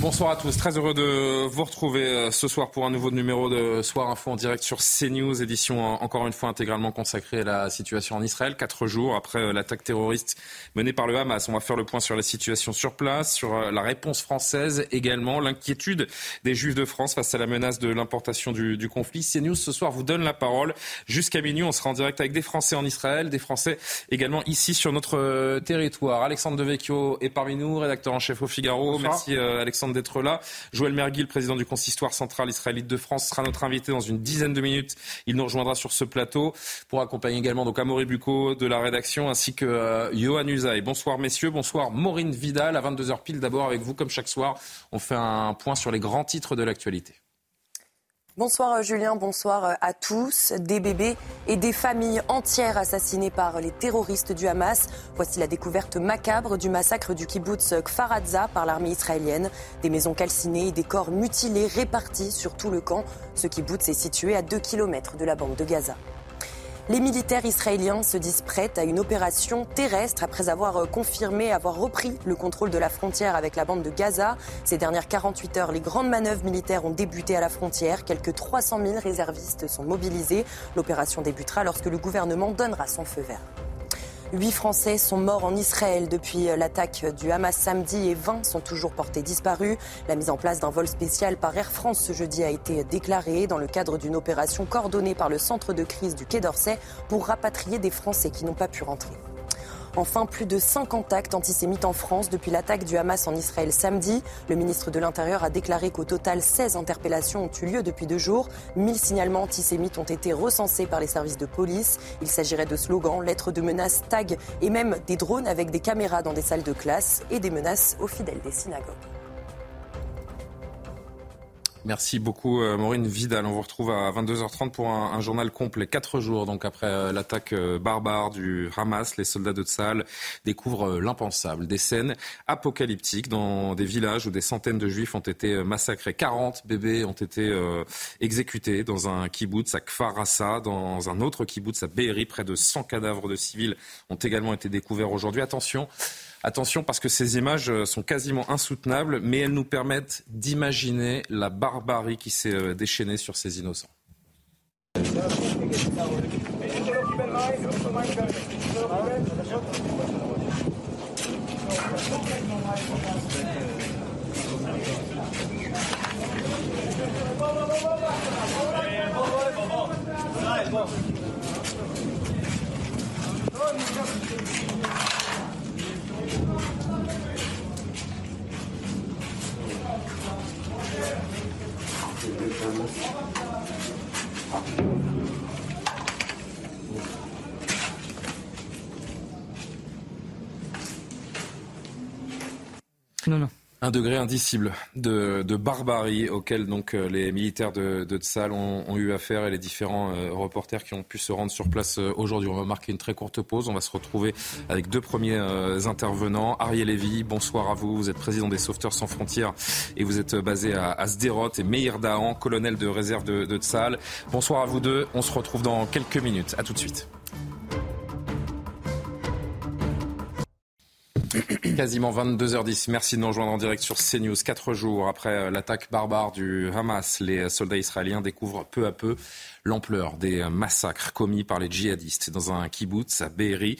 Bonsoir à tous, très heureux de vous retrouver euh, ce soir pour un nouveau numéro de Soir Info en direct sur CNews, édition encore une fois intégralement consacrée à la situation en Israël. Quatre jours après euh, l'attaque terroriste menée par le Hamas, on va faire le point sur la situation sur place, sur euh, la réponse française également, l'inquiétude des Juifs de France face à la menace de l'importation du, du conflit. CNews ce soir vous donne la parole. Jusqu'à minuit, on sera en direct avec des Français en Israël, des Français également ici sur notre territoire. Alexandre Devecchio est parmi nous, rédacteur en chef au Figaro. Bonsoir. Merci Alexandre d'être là. Joël Mergui, le président du consistoire central israélite de France, sera notre invité dans une dizaine de minutes. Il nous rejoindra sur ce plateau pour accompagner également donc Amaury Bucco de la rédaction ainsi que euh, Johan Usaï. Bonsoir messieurs, bonsoir Maureen Vidal à 22h pile d'abord avec vous comme chaque soir. On fait un point sur les grands titres de l'actualité. Bonsoir euh, Julien, bonsoir euh, à tous. Des bébés et des familles entières assassinées par les terroristes du Hamas. Voici la découverte macabre du massacre du kibbutz Kfar Aza par l'armée israélienne. Des maisons calcinées et des corps mutilés répartis sur tout le camp. Ce kibbutz est situé à 2 km de la bande de Gaza. Les militaires israéliens se disent prêts à une opération terrestre après avoir euh, confirmé avoir repris le contrôle de la frontière avec la bande de Gaza. Ces dernières 48 heures, les grandes manœuvres militaires ont débuté à la frontière. Quelques 300 000 réservistes sont mobilisés. L'opération débutera lorsque le gouvernement donnera son feu vert. Huit Français sont morts en Israël depuis l'attaque du Hamas samedi et 20 sont toujours portés disparus. La mise en place d'un vol spécial par Air France ce jeudi a été déclarée dans le cadre d'une opération coordonnée par le centre de crise du Quai d'Orsay pour rapatrier des Français qui n'ont pas pu rentrer. Enfin, plus de 50 actes antisémites en France depuis l'attaque du Hamas en Israël samedi. Le ministre de l'Intérieur a déclaré qu'au total, 16 interpellations ont eu lieu depuis deux jours. 1000 signalements antisémites ont été recensés par les services de police. Il s'agirait de slogans, lettres de menaces, tags et même des drones avec des caméras dans des salles de classe et des menaces aux fidèles des synagogues. Merci beaucoup euh, Maureen Vidal. On vous retrouve à 22h30 pour un, journal complet. Quatre jours donc après euh, l'attaque euh, barbare du Hamas, les soldats de Tsahal découvrent l'impensable. Des scènes apocalyptiques dans des villages où des centaines de juifs ont été massacrés. 40 bébés ont été exécutés dans un kibbutz à Kfar Assa, dans un autre kibbutz à Be'eri. Près de 100 cadavres de civils ont également été découverts aujourd'hui. Attention. Attention parce que ces images euh, sont quasiment insoutenables, mais elles nous permettent d'imaginer la barbarie qui s'est euh, déchaînée sur ces innocents. と思います。No, no. Un degré indicible de, barbarie auquel donc euh, les militaires de, de Tsal ont, eu affaire et les différents euh, reporters qui ont pu se rendre sur place euh, aujourd'hui. On va marquer une très courte pause. On va se retrouver avec deux premiers intervenants. Ariel Lévy, bonsoir à vous. Vous êtes président des Sauveteurs sans frontières et vous êtes basé à, à Sderot et Meir Dahan, colonel de réserve de, de Tsal. Bonsoir à vous deux. On se retrouve dans quelques minutes. À tout de suite. Quasiment 22h10. Merci de nous rejoindre en direct sur CNews. Quatre jours après l'attaque barbare du Hamas, les soldats israéliens découvrent peu à peu l'ampleur des massacres commis par les djihadistes dans un kibbutz à Be'eri.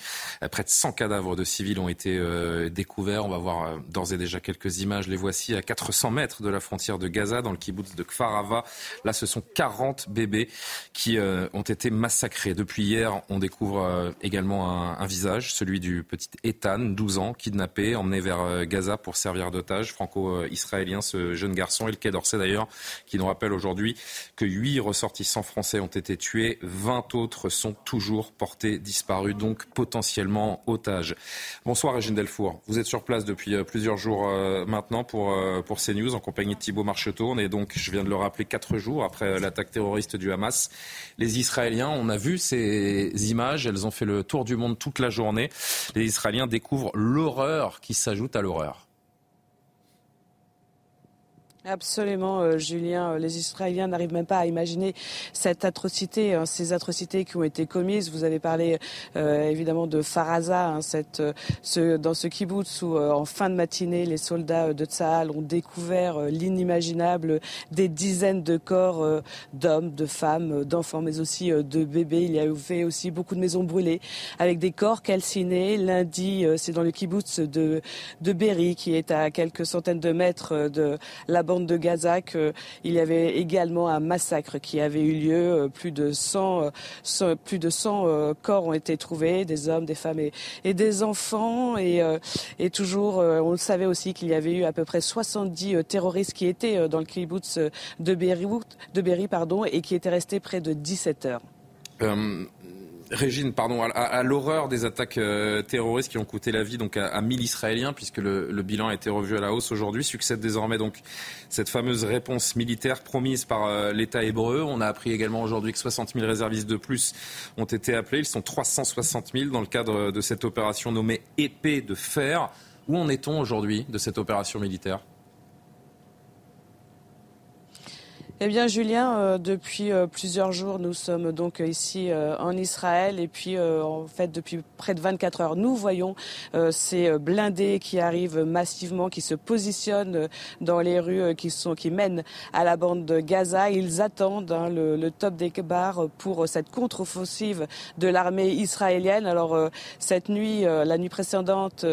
Près de 100 cadavres de civils ont été euh, découverts. On va voir euh, d'ores et déjà quelques images. Les voici à 400 mètres de la frontière de Gaza, dans le kibbutz de Kfar Ava. Là, ce sont 40 bébés qui euh, ont été massacrés. Depuis hier, on découvre également un, un, visage, celui du petit Ethan, 12 ans, kidnappé, emmené vers Gaza pour servir d'otage franco-israélien, ce jeune garçon. Et le Quai d'Orsay d'ailleurs, qui nous rappelle aujourd'hui que huit ressortissants français ont été tués, 20 autres sont toujours portés disparus, donc potentiellement otages. Bonsoir Régine Delfour, vous êtes sur place depuis plusieurs jours maintenant pour, pour CNews en compagnie de Thibault Marcheteau. On est donc, je viens de le rappeler, quatre jours après l'attaque terroriste du Hamas. Les Israéliens, on a vu ces images, elles ont fait le tour du monde toute la journée. Les Israéliens découvrent l'horreur qui s'ajoute à l'horreur. Absolument, euh, Julien. Euh, les Israéliens n'arrivent même pas à imaginer cette atrocité, hein, ces atrocités qui ont été commises. Vous avez parlé euh, évidemment de Faraza, hein, cette, ce, dans ce kibbutz où en fin de matinée, les soldats de Tsahal ont découvert l'inimaginable, des dizaines de corps d'hommes, de femmes, d'enfants, mais aussi de bébés. Il y a eu aussi beaucoup de maisons brûlées avec des corps calcinés. Lundi, c'est dans le kibbutz de, de Berry, qui est à quelques centaines de mètres de la de Gaza qu'il y avait également un massacre qui avait eu lieu. Euh, plus de 100, euh, plus de 100 euh, corps ont été trouvés, des hommes, des femmes et, des enfants. Et, toujours, on le savait aussi qu'il y avait eu à peu près 70 terroristes qui étaient dans le kibbutz de de Berry, pardon, et qui étaient restés près de 17 heures. Régine, pardon, à, l'horreur des attaques euh, terroristes qui ont coûté la vie donc à, à 1000 Israéliens, puisque le, bilan a été revu à la hausse aujourd'hui, succède désormais donc cette fameuse réponse militaire promise par euh, l'État hébreu. On a appris également aujourd'hui que 60 000 réservistes de plus ont été appelés. Ils sont 360 000 dans le cadre de cette opération nommée Épée de fer. Où en est-on aujourd'hui de cette opération militaire? Eh bien, Julien, euh, depuis euh, plusieurs jours, nous sommes donc euh, ici en Israël et puis en fait depuis près de 24 heures, nous voyons ces blindés qui arrivent massivement, qui se positionnent dans les rues qui sont qui mènent à la bande de Gaza. Ils attendent hein, le, top des barres pour cette contre-offensive de l'armée israélienne. Alors cette nuit, la nuit précédente,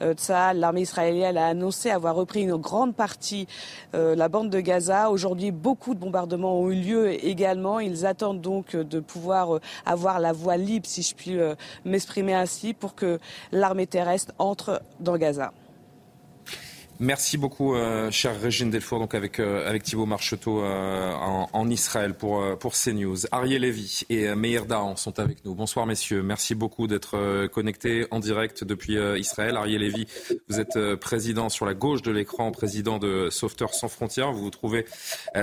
l'armée israélienne a annoncé avoir repris une grande partie la bande de Gaza. Aujourd'hui, beaucoup de bombardements ont eu lieu également. Ils attendent donc de pouvoir euh, avoir la voie libre, si je puis euh, m'exprimer ainsi, pour que l'armée terrestre entre dans Gaza. Merci beaucoup, euh, chère Régine Delfour, donc avec, euh, avec Thibault Marcheteau euh, en, Israël pour, euh, pour CNews. Ariel Levy et Meir Dahan sont avec nous. Bonsoir, messieurs. Merci beaucoup d'être connectés en direct depuis Israël. Ariel Levy, vous êtes président sur la gauche de l'écran, président de Sauveteurs sans frontières. Vous vous trouvez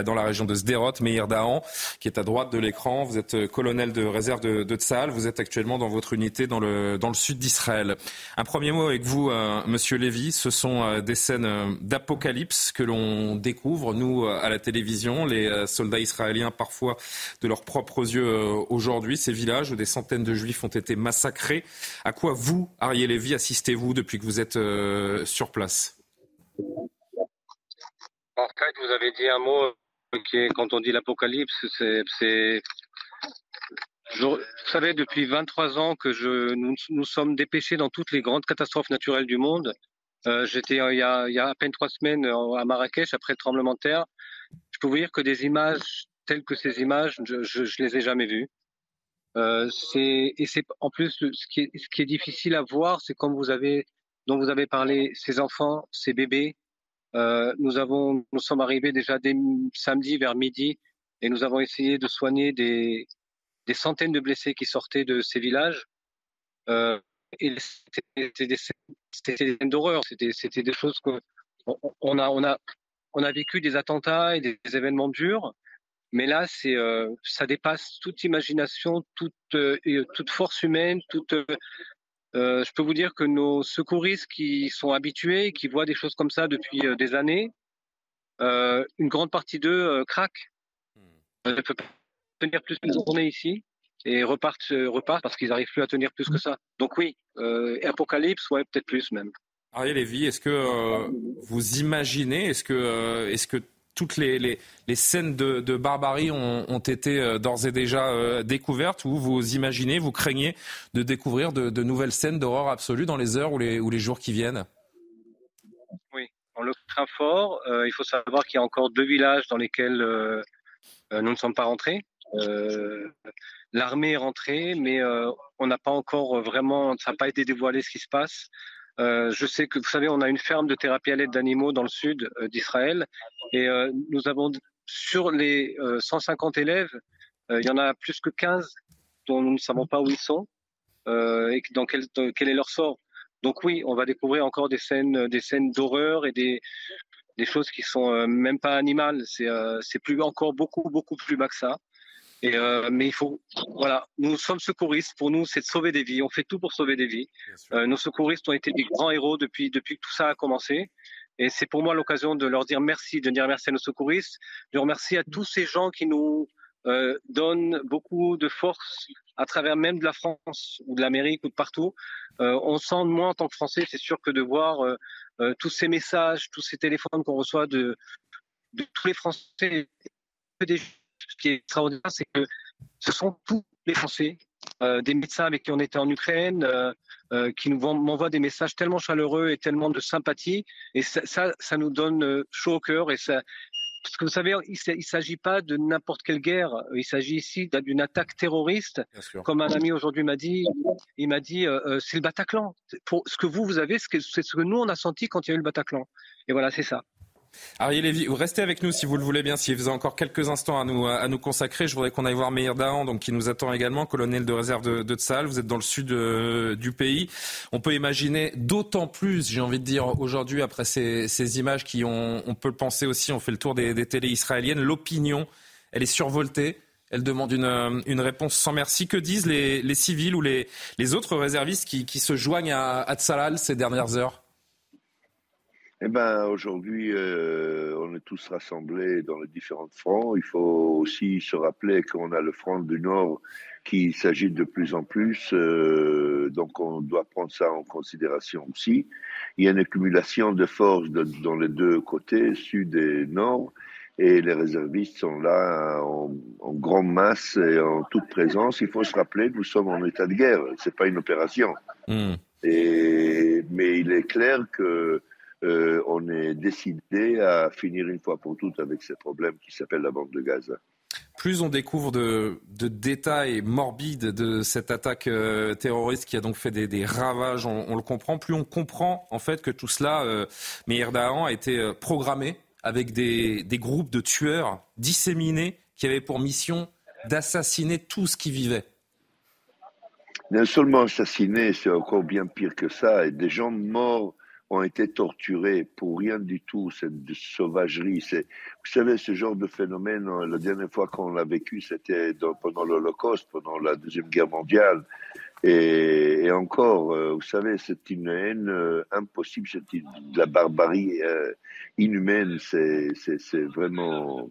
dans la région de Sderot. Meir Dahan, qui est à droite de l'écran. Vous êtes colonel de réserve de, de Tzal. Vous êtes actuellement dans votre unité dans le, dans le sud d'Israël. Un premier mot avec vous, monsieur Levy. Ce sont des scènes euh, d'apocalypse que l'on découvre, nous, euh, à la télévision, les euh, soldats israéliens, parfois de leurs propres yeux aujourd'hui, ces villages où des centaines de juifs ont été massacrés. À quoi vous, Ariel Lévy, assistez-vous depuis que vous êtes sur place? En fait, vous avez dit un mot qui est, quand on dit l'apocalypse, c'est vous savez, depuis 23 ans que je, nous, nous, sommes dépêchés dans toutes les grandes catastrophes naturelles du monde. Euh, j'étais il, y a, il y a à peine trois semaines à Marrakech après le tremblement de terre. Je peux vous dire que des images telles que ces images, je, je les ai jamais vues. Euh, et c'est en plus ce qui est, ce qui est difficile à voir, c'est comme vous avez dont vous avez parlé, ces enfants, ces bébés. Euh, nous avons nous sommes arrivés déjà dès samedi vers midi et nous avons essayé de soigner des des centaines de blessés qui sortaient de ces villages. Euh, et c'était des, scènes d'horreur, c'était des choses que on a, on a, on a vécu des attentats et des, événements durs, mais là, c'est, euh, ça dépasse toute imagination, toute, euh, toute force humaine, toute. Euh, je peux vous dire que nos secouristes qui sont habitués, qui voient des choses comme ça depuis des années, une grande partie d'eux craquent. Hmm. ne peut pas tenir plus qu'une journée ici et repartent, repartent parce qu'ils n'arrivent plus à tenir plus que ça. Donc oui, euh, Apocalypse, ouais, peut-être plus même. Ariel Lévy, est-ce que euh, vous imaginez, est-ce que, euh, est-ce que toutes les, les, les scènes de, de, barbarie ont, ont été euh, d'ores et déjà euh, découvertes ou vous imaginez, vous craignez de découvrir de, de nouvelles scènes d'horreur absolue dans les heures ou les, ou les jours qui viennent? Oui, on le craint fort. il faut savoir qu'il y a encore deux villages dans lesquels nous ne sommes pas rentrés. L'armée est rentrée, mais on n'a pas encore vraiment, ça n'a pas été dévoilé ce qui se passe. je sais que vous savez, on a une ferme de thérapie à l'aide d'animaux dans le sud d'Israël et nous avons sur les 150 élèves, il y en a plus que 15 dont nous ne savons pas où ils sont et dans quel, est leur sort. Donc oui, on va découvrir encore des scènes, des scènes d'horreur et des, choses qui sont même pas animales. C'est c'est plus encore beaucoup beaucoup plus bas que ça. Et euh, mais il faut, voilà, nous sommes secouristes. Pour nous, c'est de sauver des vies. On fait tout pour sauver des vies. Euh, nos secouristes ont été des grands héros depuis depuis que tout ça a commencé. Et c'est pour moi l'occasion de leur dire merci, de dire merci à nos secouristes, de remercier à tous ces gens qui nous euh, donnent beaucoup de force à travers même de la France ou de l'Amérique ou de partout. Euh, on sent moins en tant que Français, c'est sûr que de voir euh, tous ces messages, tous ces téléphones qu'on reçoit de, de tous les Français, des qui est extraordinaire, c'est que ce sont tous les Français, euh, des médecins avec qui on était en Ukraine, euh, euh, qui nous m'envoient des messages tellement chaleureux et tellement de sympathie. Et ça, ça, nous donne chaud au cœur. Et ça, parce que vous savez, il ne s'agit pas de n'importe quelle guerre. Il s'agit ici d'une attaque terroriste. Comme un ami aujourd'hui m'a dit, il m'a dit, c'est le Bataclan. Pour ce que vous, vous avez, c'est ce que nous, on a senti quand il y a eu le Bataclan. Et voilà, c'est ça. Ariel Lévy, restez avec nous si vous le voulez bien, si vous avez encore quelques instants à nous, consacrer. Je voudrais qu'on aille voir Meir Dahan, donc, qui nous attend également, colonel de réserve de, de. Vous êtes dans le sud euh, du pays. On peut imaginer d'autant plus, j'ai envie de dire, aujourd'hui, après ces, images qui on peut le penser aussi, on fait le tour des, télés israéliennes, l'opinion, elle est survoltée. Elle demande une, une, réponse sans merci. Que disent les, civils ou les, autres réservistes qui, se joignent à, à ces dernières heures? Eh ben, aujourd'hui, euh, on est tous rassemblés dans les différents fronts. Il faut aussi se rappeler qu'on a le front du Nord qui s'agite de plus en plus, euh, donc on doit prendre ça en considération aussi. Il y a une accumulation de forces dans les deux côtés, sud et nord, et les réservistes sont là en, en, grande masse et en toute présence. Il faut se rappeler que nous sommes en état de guerre, c'est pas une opération. Mmh. Et, mais il est clair que on est décidé à finir une fois pour toutes avec ces problèmes qui s'appellent la bande de Gaza. Plus on découvre de, détails morbides de cette attaque euh, terroriste qui a donc fait des, ravages, on, le comprend, plus on comprend en fait que tout cela, euh, Meir Dahan, a été euh, programmé avec des, des groupes de tueurs disséminés qui avaient pour mission d'assassiner tout ce qui vivait. Non seulement assassiner, c'est encore bien pire que ça, et des gens morts ont été torturés pour rien du tout, cette sauvagerie. C'est, vous savez, ce genre de phénomène, euh, la dernière fois qu'on l'a vécu, c'était pendant l'Holocauste, pendant la Deuxième Guerre mondiale. Et, encore, euh, vous savez, c'est une haine euh, impossible, c'est de la barbarie inhumaine. C'est, c'est, c'est vraiment.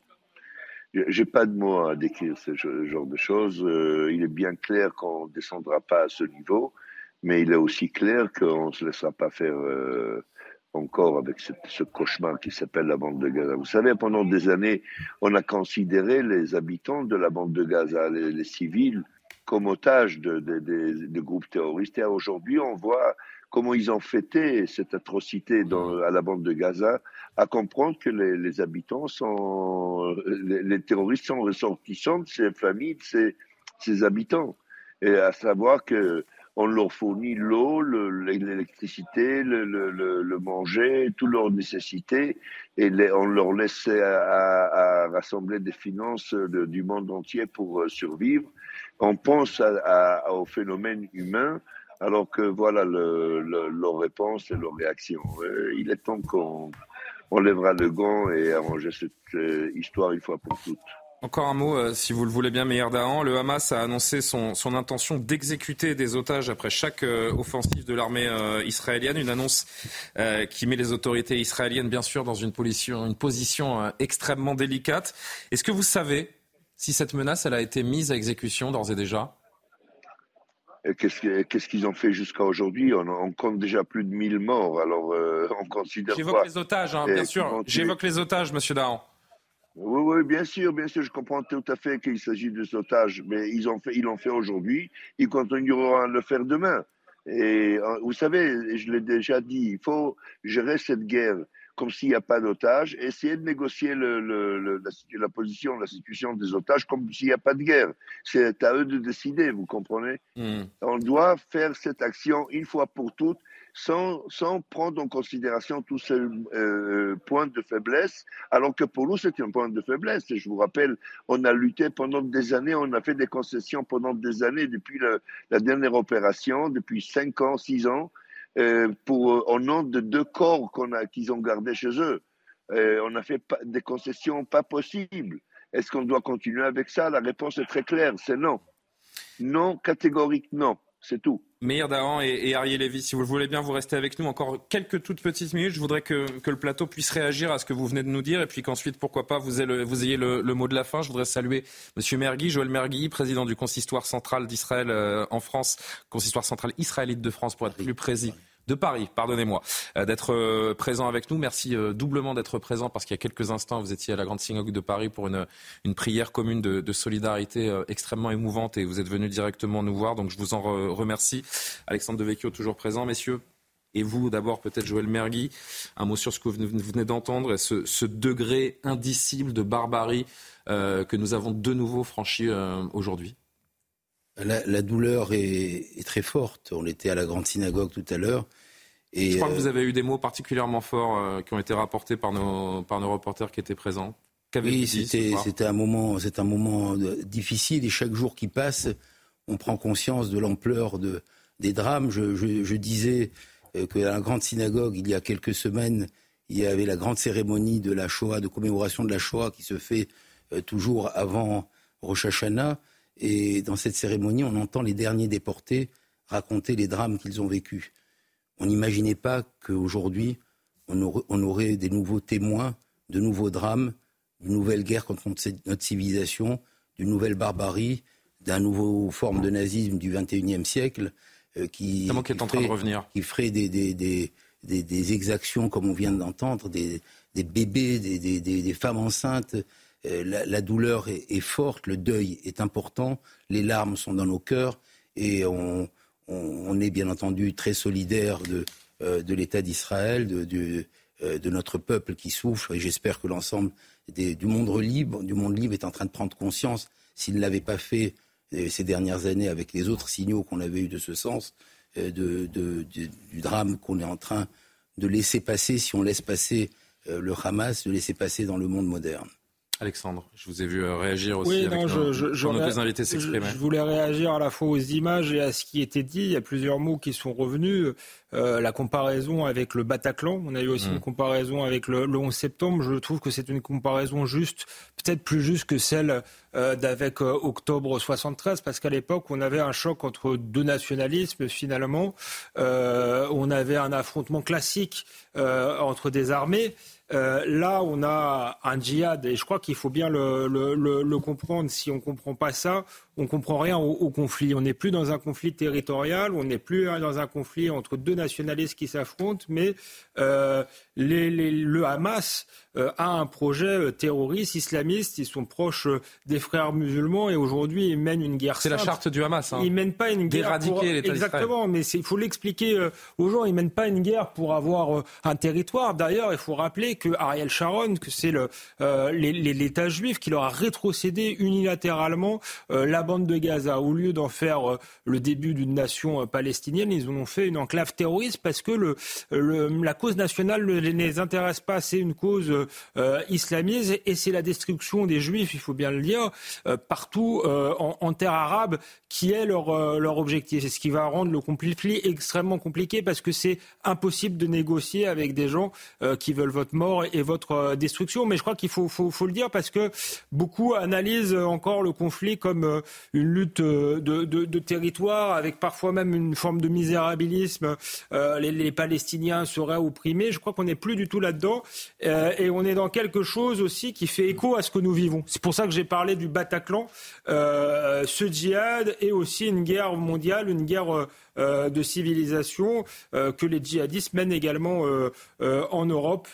J'ai pas de mots à décrire ce genre de choses. il est bien clair qu'on ne descendra pas à ce niveau mais il est aussi clair qu'on ne se laissera pas faire euh, encore avec ce, cauchemar qui s'appelle la bande de Gaza. Vous savez, pendant des années, on a considéré les habitants de la bande de Gaza, les, civils, comme otages de, groupes terroristes. Et aujourd'hui, on voit comment ils ont fêté cette atrocité à la bande de Gaza, à comprendre que les, habitants sont, les, les, terroristes sont ressortissants de ces familles, de ces, ces habitants. Et à savoir que on leur fournit l'eau, l'électricité, le, le, le, le, manger, toutes leurs nécessités, et on leur laisse à, à, rassembler des finances du monde entier pour euh, survivre. On pense à, au phénomène humain, alors que voilà leur réponse et leur réaction. Euh, il est temps qu'on on lèvera le gant et arranger cette euh, histoire une fois pour toutes. Encore un mot, euh, si vous le voulez bien, Meir Dahan. Le Hamas a annoncé son, son intention d'exécuter des otages après chaque euh, offensive de l'armée euh, israélienne. Une annonce qui met les autorités israéliennes, bien sûr, dans une position, une position extrêmement délicate. Est-ce que vous savez si cette menace elle a été mise à exécution d'ores et déjà? Qu'est-ce qu'ils ont fait jusqu'à aujourd'hui? On, on, compte déjà plus de 1000 morts. Alors, on considère. J'évoque les otages, hein, bien sûr. J'évoque les otages, Monsieur Dahan. Oui, oui, bien sûr, bien sûr, je comprends tout à fait qu'il s'agit de otages, mais ils ont fait, ils l'ont fait aujourd'hui, ils continueront à le faire demain. Et euh, vous savez, je l'ai déjà dit, il faut gérer cette guerre comme s'il n'y a pas d'otages, essayer de négocier le, le, la, la, position, la situation des otages comme s'il n'y a pas de guerre. C'est à eux de décider, vous comprenez? Mmh. On doit faire cette action une fois pour toutes sans, sans prendre en considération tous ces euh, points de faiblesse, alors que pour nous, c'est un point de faiblesse. Et je vous rappelle, on a lutté pendant des années, on a fait des concessions pendant des années, depuis la dernière opération, depuis cinq ans, six ans, euh, pour, au nom de deux corps qu'on a, qu'ils ont gardés chez eux. Euh, on a fait des concessions pas possibles. Est-ce qu'on doit continuer avec ça? La réponse est très claire, c'est non. Non, catégorique non. C'est tout. Meir Dahan et, Ariel Lévy, si vous le voulez bien, vous restez avec nous encore quelques toutes petites minutes. Je voudrais que, le plateau puisse réagir à ce que vous venez de nous dire et puis qu'ensuite, pourquoi pas, vous, ayez le, mot de la fin. Je voudrais saluer M. Mergui, Joël Mergui, président du consistoire central d'Israël euh, en France, consistoire central israélite de France pour être plus précis de Paris, pardonnez-moi, euh, d'être euh, présent avec nous. Merci euh, doublement d'être présent parce qu'il y a quelques instants, vous étiez à la Grande Synagogue de Paris pour une, prière commune de, de, solidarité extrêmement émouvante et vous êtes venu directement nous voir. Donc je vous en remercie. Alexandre Devecchio, toujours présent, messieurs. Et vous, d'abord, peut-être Joël Mergui, un mot sur ce que vous venez d'entendre, ce, ce degré indicible de barbarie que nous avons de nouveau franchi aujourd'hui. La, douleur est, très forte. On était à la grande synagogue tout à l'heure. Et Je crois que vous euh, avez eu des mots particulièrement forts euh, qui ont été rapportés par nos, par nos reporters qui étaient présents. Oui, c'était un moment, c'est un moment difficile et chaque jour qui passe, on prend conscience de l'ampleur de, des drames. Je, je, disais euh, qu'à la grande synagogue, il y a quelques semaines, il y avait la grande cérémonie de la Shoah, de commémoration de la Shoah, qui se fait toujours avant Rosh Hashanah. Et dans cette cérémonie, on entend les derniers déportés raconter les drames qu'ils ont vécus. On n'imaginait pas qu'aujourd'hui, on aurait, des nouveaux témoins, de nouveaux drames, d'une nouvelle guerre contre notre civilisation, d'une nouvelle barbarie, d'un nouveau forme de nazisme du XXIe siècle euh, qui, qui, est en train de revenir. qui ferait des, des, exactions comme on vient d'entendre, des, bébés, des, femmes enceintes, euh, la, douleur est, forte, le deuil est important, les larmes sont dans nos cœurs et on, est bien entendu très solidaire de, euh, l'État d'Israël, euh, de, notre peuple qui souffre et j'espère que l'ensemble du monde libre, du monde libre est en train de prendre conscience, s'il ne l'avait pas fait ces dernières années avec les autres signaux qu'on avait eus de ce sens, du drame qu'on est en train de laisser passer, si on laisse passer le Hamas, de laisser passer dans le monde moderne. Alexandre, je vous ai vu euh, réagir aussi oui, avec non, je, je, je, invités s'exprimer. Je, voulais réagir à la fois aux images et à ce qui était dit. Il y a plusieurs mots qui sont revenus. Euh, la comparaison avec le Bataclan, on a eu aussi mm. une comparaison avec le, 11 septembre. Je trouve que c'est une comparaison juste, peut-être plus juste que celle euh, d'avec octobre 73, parce qu'à l'époque, on avait un choc entre deux nationalismes finalement. on avait un affrontement classique entre des armées. Euh, là, on a un djihad, et je crois qu'il faut bien le, le, comprendre. Si on ne comprend pas ça, on ne comprend rien au, conflit. On n'est plus dans un conflit territorial, on n'est plus dans un conflit entre deux nationalistes qui s'affrontent, mais euh, le Hamas euh, a un projet terroriste, islamiste. Ils sont proches des frères musulmans et aujourd'hui ils mènent une guerre. C'est la charte du Hamas. Hein. Ils mènent pas une guerre pour exactement, mais il faut l'expliquer aux gens. Ils mènent pas une guerre pour avoir un territoire. D'ailleurs, il faut rappeler que Ariel Sharon, que c'est l'État juif qui leur a rétrocédé unilatéralement la bande de Gaza, au lieu d'en faire euh, le début d'une nation euh, palestinienne, ils en ont fait une enclave terroriste parce que la cause nationale ne les intéresse pas. C'est une cause euh, islamiste et c'est la destruction des juifs, il faut bien le dire, partout en, terre arabe qui est leur, leur objectif. C'est ce qui va rendre le conflit extrêmement compliqué parce que c'est impossible de négocier avec des gens qui veulent votre mort et votre destruction. Mais je crois qu'il faut, le dire parce que beaucoup analysent encore le conflit comme une lutte euh, de, territoire avec parfois même une forme de misérabilisme. Euh, les, Palestiniens seraient opprimés. Je crois qu'on n'est plus du tout là-dedans. Euh, et on est dans quelque chose aussi qui fait écho à ce que nous vivons. C'est pour ça que j'ai parlé du Bataclan. ce djihad est aussi une guerre mondiale, une guerre de civilisation que les djihadistes mènent également en Europe.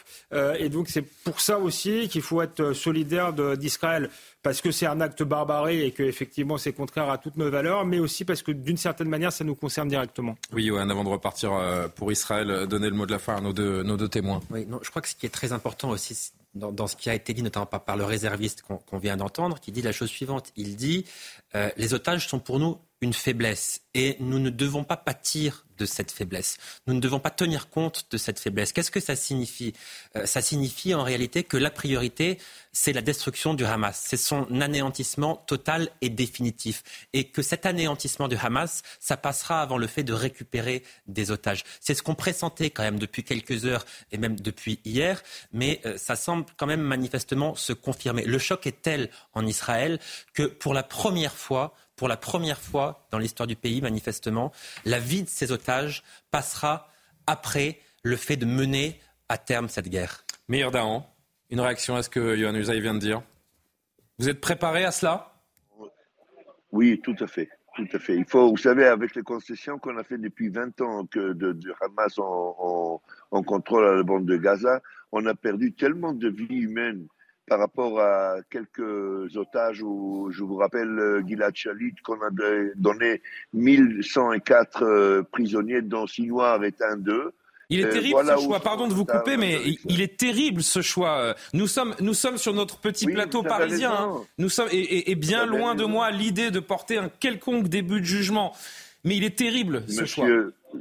et donc c'est pour ça aussi qu'il faut être solidaire d'Israël parce que c'est un acte barbaré et que effectivement c'est contraire à toutes nos valeurs, mais aussi parce que d'une certaine manière ça nous concerne directement. Oui, Johan, avant de repartir euh, pour Israël, euh, donner le mot de la fin à nos deux, nos deux témoins. Oui, non, je crois que ce qui est très important aussi dans, ce qui a été dit, notamment par, le réserviste qu'on vient d'entendre, qui dit la chose suivante. Il dit euh, les otages sont pour nous une faiblesse. Et nous ne devons pas pâtir de cette faiblesse. Nous ne devons pas tenir compte de cette faiblesse. Qu'est-ce que ça signifie? Euh, Ça signifie en réalité que la priorité, c'est la destruction du Hamas. C'est son anéantissement total et définitif. Et que cet anéantissement du Hamas, ça passera avant le fait de récupérer des otages. C'est ce qu'on pressentait quand même depuis quelques heures et même depuis hier, mais euh, ça semble quand même manifestement se confirmer. Le choc est tel en Israël que pour la première fois, pour la première fois dans l'histoire du pays, manifestement, la vie de ces otages passera après le fait de mener à terme cette guerre. Meilleur Dahan, une réaction à ce que Yohann Usaï vient de dire? Vous êtes préparé à cela? Oui, tout à fait. Tout à fait. Il faut, vous savez, avec les concessions qu'on a fait depuis 20 ans que de, Hamas en, en, contrôle à la bande de Gaza, on a perdu tellement de vies humaines par rapport à quelques otages où, je vous rappelle, euh, Gilad Shalit, qu'on a donné 1104 euh, prisonniers, dont six noirs et un d'eux. Il est euh, terrible ce choix. Pardon de vous couper, mais il, est terrible ce choix. Nous sommes, nous sommes sur notre petit plateau parisien. Hein. Nous sommes et, bien loin de moi l'idée de porter un quelconque début de jugement. Mais il est terrible ce choix.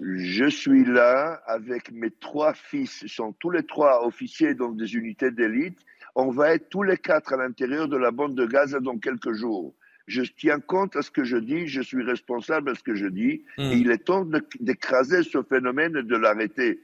Je suis là avec mes trois fils. Ils sont tous les trois officiers donc des unités d'élite on va être tous les quatre à l'intérieur de la bande de Gaza dans quelques jours. Je tiens compte à ce que je dis, je suis responsable à ce que je dis, hmm. et il est temps d'écraser ce phénomène et de l'arrêter.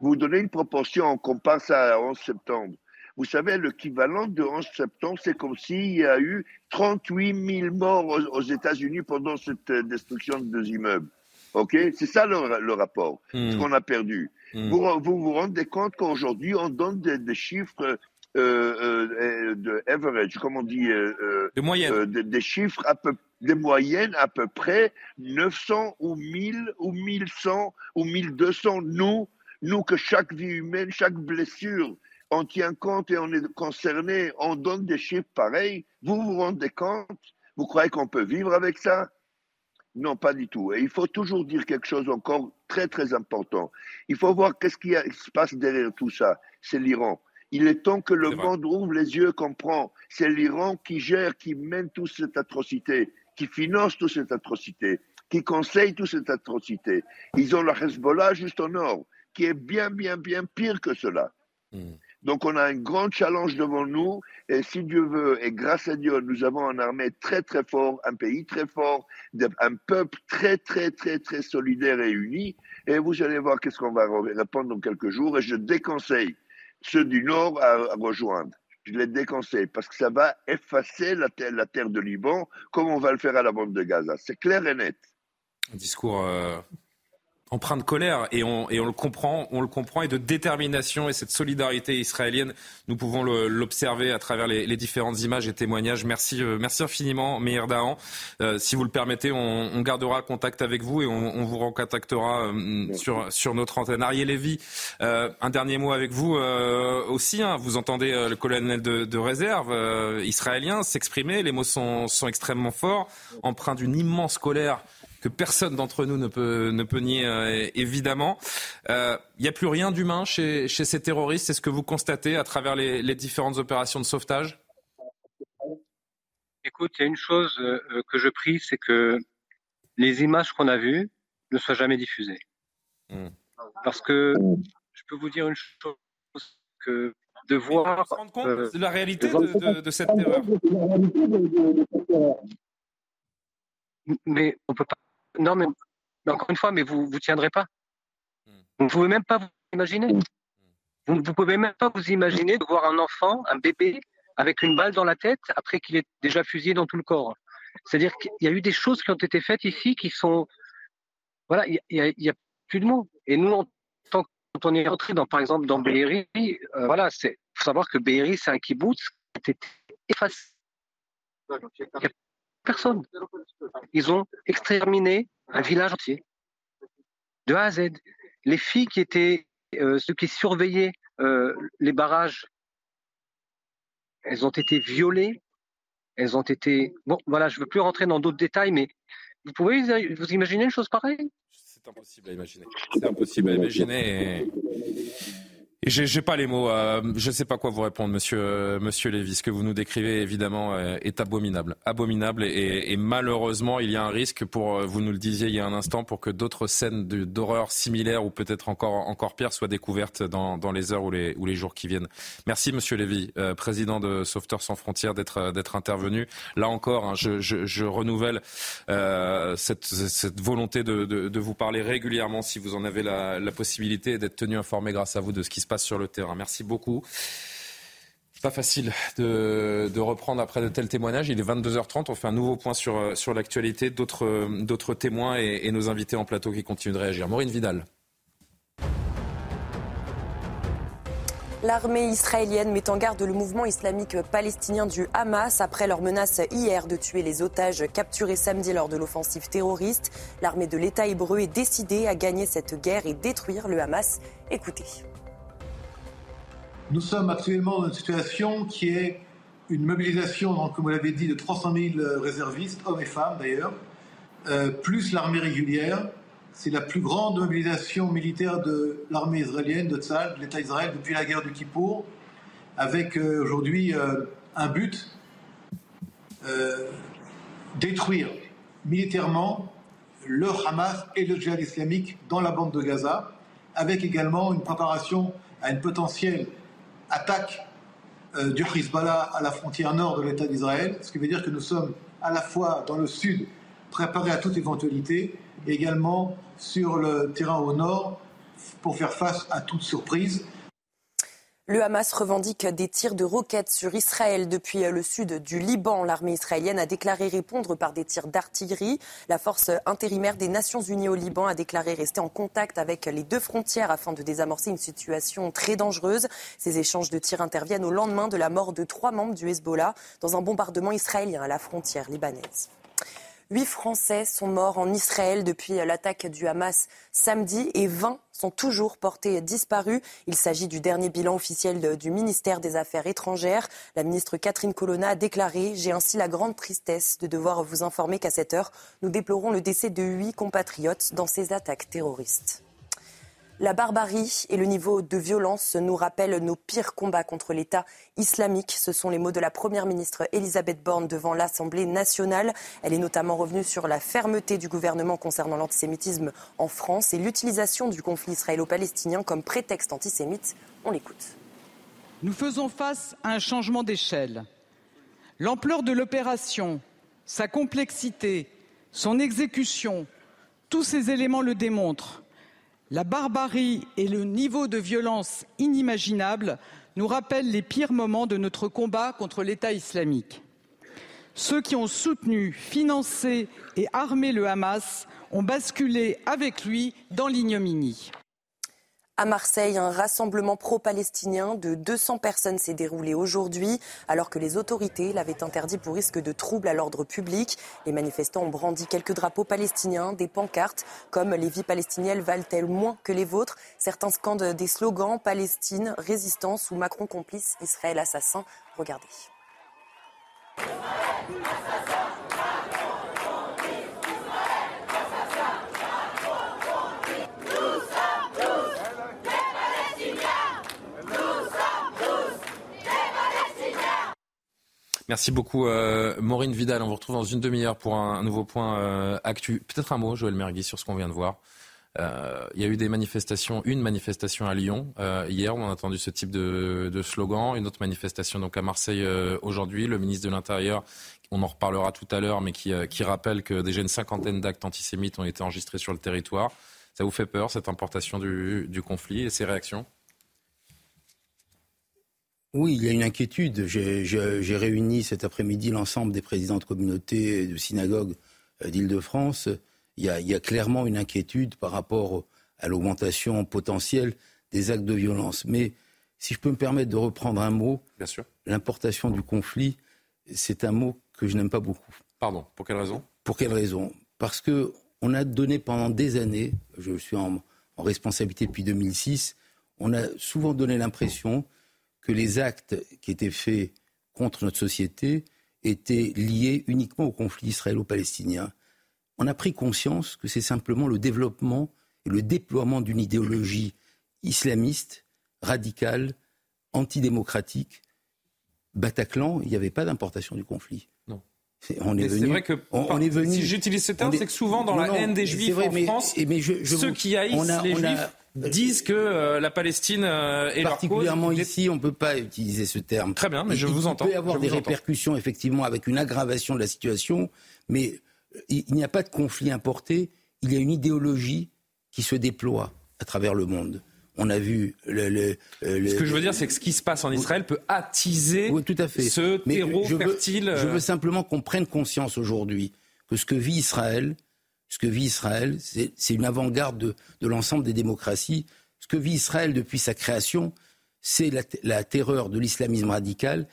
Vous donnez une proportion, on compare ça à 11 septembre. Vous savez, l'équivalent de 11 septembre, c'est comme s'il y a eu 38 000 morts aux, États-Unis pendant cette euh, destruction de deux immeubles. OK? C'est ça le, rapport, ce hmm. qu'on a perdu. Hmm. Vous, vous, rendez compte qu'aujourd'hui, on donne des chiffres euh, euh, de average, comme on dit, euh, de moyenne. des chiffres à peu des moyennes à peu près 900 ou 1000 ou 1100 ou 1200. Nous, nous que chaque vie humaine, chaque blessure, on tient compte et on est concerné, on donne des chiffres pareils. Vous vous rendez compte? Vous croyez qu'on peut vivre avec ça? Non, pas du tout. Et il faut toujours dire quelque chose encore très très important. Il faut voir qu'est-ce qui se passe derrière tout ça. C'est l'Iran. Il est temps que le monde ouvre les yeux, comprend. C'est l'Iran qui gère, qui mène toute cette atrocité, qui finance toute cette atrocité, qui conseille toute cette atrocité. Ils ont le Hezbollah juste au nord, qui est bien, bien, bien pire que cela. Hmm. Donc on a un grand challenge devant nous et si Dieu veut et grâce à Dieu, nous avons une armée très très fort, un pays très fort, un peuple très très très très solidaire et uni et vous allez voir qu'est-ce qu'on va répondre dans quelques jours et je déconseille ceux du Nord à, rejoindre. Je les déconseille parce que ça va effacer la terre, la terre de Liban comme on va le faire à la bande de Gaza. C'est clair et net. Un discours euh, empreint de colère et on, et on le comprend, on le comprend et de détermination et cette solidarité israélienne, nous pouvons l'observer à travers les, les, différentes images et témoignages. Merci, euh, merci infiniment, Meir Dahan. Euh, si vous le permettez, on, on, gardera contact avec vous et on, on vous recontactera euh, sur, sur notre antenne. Ariel Lévy, un dernier mot avec vous aussi. Hein. vous entendez le colonel de, de réserve israélien s'exprimer. Les mots sont, sont extrêmement forts, empreints d'une immense colère que personne d'entre nous ne peut, ne peut nier, euh, évidemment. Il euh, n'y a plus rien d'humain chez, chez, ces terroristes. C'est ce que vous constatez à travers les, les différentes opérations de sauvetage? Écoute, il y a une chose euh, que je prie, c'est que les images qu'on a vues ne soient jamais diffusées. Hmm. Parce que je peux vous dire une chose, que de voir... se rendre compte de la réalité de, de, de cette terreur. Mais on peut pas non, mais, encore une fois, mais vous ne tiendrez pas. Hmm. Vous ne pouvez même pas vous imaginer. Hmm. Vous ne pouvez même pas vous imaginer de voir un enfant, un bébé, avec une balle dans la tête après qu'il est déjà fusillé dans tout le corps. C'est-à-dire qu'il y a eu des choses qui ont été faites ici qui sont. Voilà, il n'y a, plus de mots. Et nous, en tant quand on est entré dans, par exemple, dans Be'eri, euh, voilà, c'est faut savoir que Be'eri, c'est un kibbutz qui a été effacé personne. Ils ont exterminé un village entier, de A à Z. Les filles qui étaient, euh, ceux qui surveillaient euh, les barrages, elles ont été violées, elles ont été... Bon, voilà, je ne veux plus rentrer dans d'autres détails, mais vous pouvez vous imaginer une chose pareille? C'est impossible à imaginer. C'est impossible à imaginer. J'ai pas les mots. Euh, je sais pas quoi vous répondre, Monsieur euh, Monsieur Lévy. Ce que vous nous décrivez, évidemment, euh, est abominable, abominable, et, et, malheureusement, il y a un risque pour, vous nous le disiez il y a un instant, pour que d'autres scènes d'horreur similaires ou peut-être encore encore pire soient découvertes dans, dans les heures ou les ou les jours qui viennent. Merci, Monsieur Lévy, président de Sauveteurs sans frontières, d'être intervenu. Là encore, hein, je, je, je, renouvelle cette, cette volonté de, de, de, vous parler régulièrement, si vous en avez la, la possibilité, d'être tenu informé grâce à vous de ce qui se sur le terrain. Merci beaucoup. Pas facile de, reprendre après de tels témoignages. Il est 22h30. On fait un nouveau point sur, sur l'actualité. D'autres témoins et, et, nos invités en plateau qui continuent de réagir. Maureen Vidal. L'armée israélienne met en garde le mouvement islamique palestinien du Hamas après leur menace hier de tuer les otages capturés samedi lors de l'offensive terroriste. L'armée de l'État hébreu est décidée à gagner cette guerre et détruire le Hamas. Écoutez. Nous sommes actuellement dans une situation qui est une mobilisation, comme vous l'avez dit, de 300 000 réservistes, hommes et femmes d'ailleurs, euh, plus l'armée régulière. C'est la plus grande mobilisation militaire de l'armée israélienne, de Tzal, de l'État d'Israël depuis la guerre du Kippour, avec euh, aujourd'hui euh, un but détruire militairement le Hamas et le djihad islamique dans la bande de Gaza, avec également une préparation à une potentielle attaque euh, du Hezbollah à la frontière nord de l'État d'Israël, ce qui veut dire que nous sommes à la fois dans le sud préparés à toute éventualité et également sur le terrain au nord pour faire face à toute surprise. Le Hamas revendique des tirs de roquettes sur Israël depuis le sud du Liban. L'armée israélienne a déclaré répondre par des tirs d'artillerie. La force intérimaire des Nations Unies au Liban a déclaré rester en contact avec les deux frontières afin de désamorcer une situation très dangereuse. Ces échanges de tirs interviennent au lendemain de la mort de trois membres du Hezbollah dans un bombardement israélien à la frontière libanaise. Huit Français sont morts en Israël depuis l'attaque du Hamas samedi et 20 sont toujours portés disparus. Il s'agit du dernier bilan officiel du ministère des Affaires étrangères. La ministre Catherine Colonna a déclaré J'ai ainsi la grande tristesse de devoir vous informer qu'à cette heure, nous déplorons le décès de huit compatriotes dans ces attaques terroristes. La barbarie et le niveau de violence nous rappellent nos pires combats contre l'État islamique. Ce sont les mots de la Première ministre Elisabeth Borne devant l'Assemblée nationale. Elle est notamment revenue sur la fermeté du gouvernement concernant l'antisémitisme en France et l'utilisation du conflit israélo-palestinien comme prétexte antisémite. On l'écoute. Nous faisons face à un changement d'échelle. L'ampleur de l'opération, sa complexité, son exécution, tous ces éléments le démontrent. La barbarie et le niveau de violence inimaginable nous rappellent les pires moments de notre combat contre l'État islamique. Ceux qui ont soutenu, financé et armé le Hamas ont basculé avec lui dans l'ignominie. À Marseille, un rassemblement pro-palestinien de 200 personnes s'est déroulé aujourd'hui, alors que les autorités l'avaient interdit pour risque de troubles à l'ordre public. Les manifestants ont brandi quelques drapeaux palestiniens, des pancartes comme Les vies palestiniennes valent-elles moins que les vôtres? Certains scandent des slogans Palestine, résistance ou Macron complice, Israël assassin. Regardez. Merci beaucoup, euh, Maureen Vidal. On vous retrouve dans une demi-heure pour un, nouveau point euh, actu. Peut-être un mot, Joël Mergui, sur ce qu'on vient de voir. Euh, il y a eu des manifestations, une manifestation à Lyon hier, on a entendu ce type de, slogan, une autre manifestation donc à Marseille aujourd'hui. Le ministre de l'Intérieur, on en reparlera tout à l'heure, mais qui, rappelle que déjà une cinquantaine d'actes antisémites ont été enregistrés sur le territoire. Ça vous fait peur cette importation du, du conflit et ces réactions? Oui, il y a une inquiétude. J'ai réuni cet après-midi l'ensemble des présidents de communautés et de synagogues euh, d'Île-de-France. Il, y a clairement une inquiétude par rapport à l'augmentation potentielle des actes de violence. Mais si je peux me permettre de reprendre un mot, l'importation du conflit, c'est un mot que je n'aime pas beaucoup. Pardon, pour quelle raison? Pour quelle raison? Parce que on a donné pendant des années, je suis en, en responsabilité depuis 2006, on a souvent donné l'impression que les actes qui étaient faits contre notre société étaient liés uniquement au conflit israélo-palestinien. On a pris conscience que c'est simplement le développement et le déploiement d'une idéologie islamiste radical, antidémocratique. Bataclan, il n'y avait pas d'importation du conflit. On est, venu, vrai que on, est venu, si j'utilise ce terme, c'est que souvent dans la haine des juifs en France, mais ceux qui haïssent les juifs disent que euh, la Palestine euh, est particulièrement ici, on ne peut pas utiliser ce terme. Très bien, mais je vous entends. Il peut y avoir des répercussions effectivement avec une aggravation de la situation, mais il n'y a pas de conflit importé. Il y a une idéologie qui se déploie à travers le monde. On a vu le, euh, ce que je veux dire, c'est que ce qui se passe en Israël peut attiser tout à fait. ce terreau fertile. je veux simplement qu'on prenne conscience aujourd'hui que ce que vit Israël, ce que vit Israël, c'est une avant-garde de, l'ensemble des démocraties. Ce que vit Israël depuis sa création, c'est la, terreur de l'islamisme radical.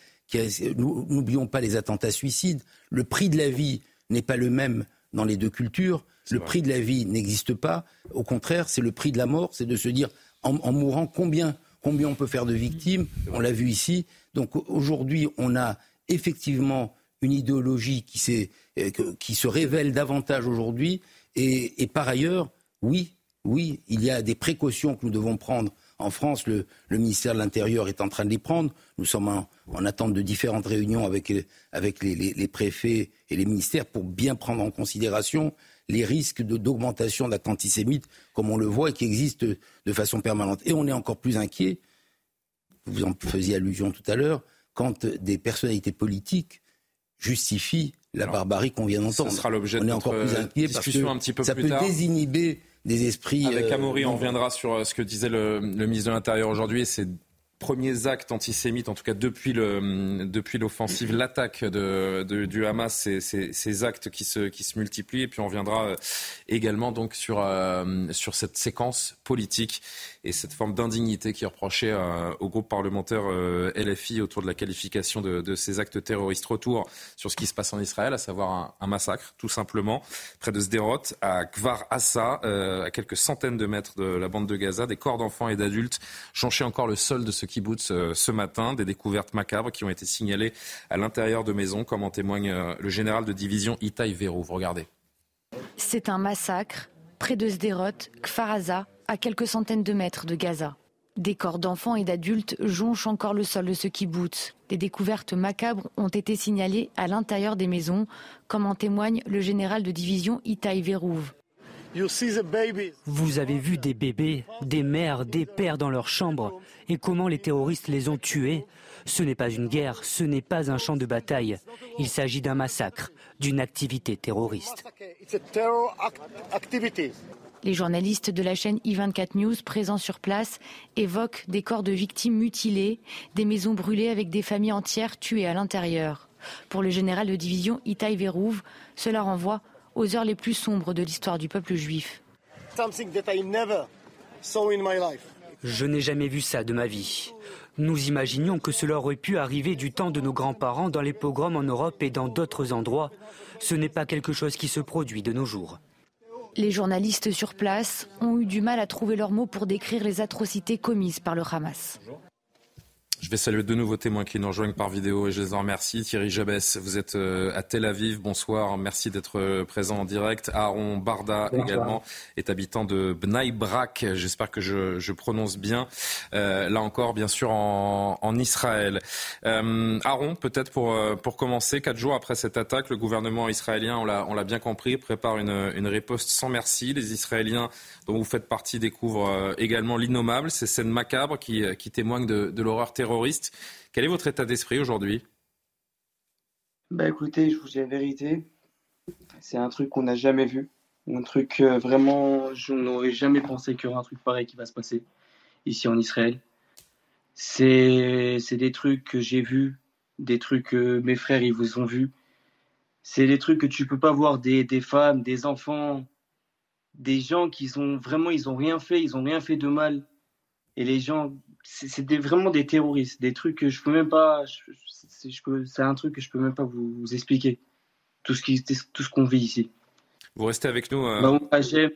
N'oublions pas les attentats suicides. Le prix de la vie n'est pas le même dans les deux cultures. Le prix de la vie n'existe pas. Au contraire, c'est le prix de la mort. C'est de se dire, en, mourant, combien, combien on peut faire de victimes On l'a vu ici. Donc aujourd'hui, on a effectivement une idéologie qui, euh, qui se révèle davantage aujourd'hui. Et, par ailleurs, oui, oui, il y a des précautions que nous devons prendre. En France, le, ministère de l'Intérieur est en train de les prendre. Nous sommes en, attente de différentes réunions avec, avec les, préfets et les ministères pour bien prendre en considération les risques d'augmentation d'actes antisémites, comme on le voit et qui existent de façon permanente. Et on est encore plus inquiet, vous en faisiez allusion tout à l'heure, quand des personnalités politiques justifie la barbarie qu'on vient d'entendre. Sera l'objet de On est encore plus inquiet parce que un petit peu ça peut désinhiber des esprits. Avec euh, Amaury, on reviendra sur euh, ce que disait le, ministre de l'Intérieur aujourd'hui. Premiers actes antisémites, en tout cas depuis le depuis l'offensive, l'attaque de, du Hamas, ces, ces, actes qui se qui se multiplient. Et puis on viendra euh, également donc sur euh, sur cette séquence politique et cette forme d'indignité qui est reprochée euh, au groupe parlementaire LFI autour de la qualification de, de, ces actes terroristes. Retour sur ce qui se passe en Israël, à savoir un, massacre, tout simplement, près de Sderot, à Kvar Assa, à quelques centaines de mètres de la bande de Gaza. Des corps d'enfants et d'adultes jonchaient encore le sol de ce kibbutz ce matin. Des découvertes macabres qui ont été signalées à l'intérieur de maisons, comme en témoigne euh, le général de division Itaï Verou. Vous regardez. C'est un massacre près de Sderot, Kfaraza, à quelques centaines de mètres de Gaza. Des corps d'enfants et d'adultes jonchent encore le sol de ce kibbutz. Des découvertes macabres ont été signalées à l'intérieur des maisons, comme en témoigne le général de division Itaï Verouv. Vous avez vu des bébés, des mères, des pères dans leur chambre et comment les terroristes les ont tués? Ce n'est pas une guerre, ce n'est pas un champ de bataille. Il s'agit d'un massacre, d'une activité terroriste. Les journalistes de la chaîne i24 News présents sur place évoquent des corps de victimes mutilés, des maisons brûlées avec des familles entières tuées à l'intérieur. Pour le général de division Itaï Verouv, cela renvoie aux heures les plus sombres de l'histoire du peuple juif. Je n'ai jamais vu ça de ma vie. Nous imaginions que cela aurait pu arriver du temps de nos grands-parents dans les pogroms en Europe et dans d'autres endroits. Ce n'est pas quelque chose qui se produit de nos jours. Les journalistes sur place ont eu du mal à trouver leurs mots pour décrire les atrocités commises par le Hamas. Je vais saluer deux nouveaux témoins qui nous rejoignent par vidéo et je les en remercie. Thierry Jabès, vous êtes euh, à Tel Aviv. Bonsoir, merci d'être euh, présent en direct. Aaron Barda également est habitant de Bnai Brak. J'espère que je, je, prononce bien. Euh, là encore, bien sûr, en, en Israël. Euh, Aaron, peut-être pour, pour commencer, quatre jours après cette attaque, le gouvernement israélien, on l'a bien compris, prépare une, une riposte sans merci. Les Israéliens dont vous faites partie découvrent également l'innommable, ces scènes macabres qui, qui témoignent de, de l'horreur terroriste quel est votre état d'esprit aujourd'hui? Bah écoutez, je vous dis la vérité, c'est un truc qu'on n'a jamais vu. Un truc euh, vraiment, je n'aurais jamais pensé qu'il y aurait un truc pareil qui va se passer ici en Israël. C'est des trucs que j'ai vus, des trucs que mes frères ils vous ont vus. C'est des trucs que tu peux pas voir des, des femmes, des enfants, des gens qui sont vraiment, ils ont rien fait, ils ont rien fait de mal. Et les gens c'est vraiment des terroristes, des trucs que je peux même pas. C'est un truc que je peux même pas vous, expliquer. Tout ce qui, tout ce qu'on vit ici. Vous restez avec nous. Euh...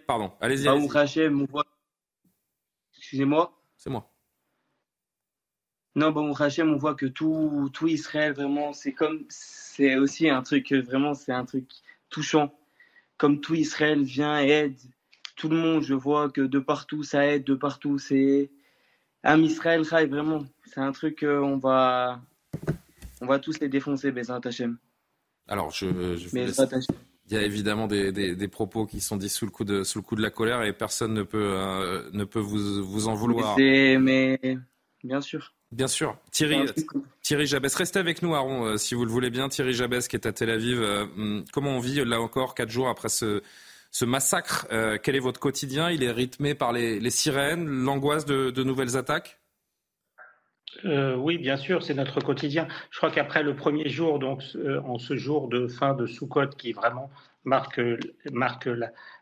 Pardon, allez-y. on voit. Excusez-moi. C'est moi. Non, bon, Hachem, on voit que tout, tout Israël, vraiment, c'est comme. C'est aussi un truc, vraiment, c'est un truc touchant. Comme tout Israël vient et aide tout le monde, je vois que de partout, ça aide, de partout, c'est Am Israël Chai, vraiment. C'est un truc, on va, on va tous les défoncer, Bezat Hachem. Alors, je, je Il y a évidemment des, des, propos qui sont dits sous le coup de, sous le coup de la colère et personne ne peut, euh, ne peut vous, vous en vouloir. Mais, bien sûr. Bien sûr. Thierry, Thierry Jabès, restez avec nous, Aaron, euh, si vous le voulez bien. Thierry Jabès qui est à Tel Aviv. Euh, hum, comment on vit, là encore, quatre jours après ce, ce massacre Quel est votre quotidien? Il est rythmé par les, sirènes, l'angoisse de, nouvelles attaques? Euh, oui, bien sûr, c'est notre quotidien. Je crois qu'après le premier jour, donc euh, en ce jour de fin de Soukhot, qui vraiment marque, marque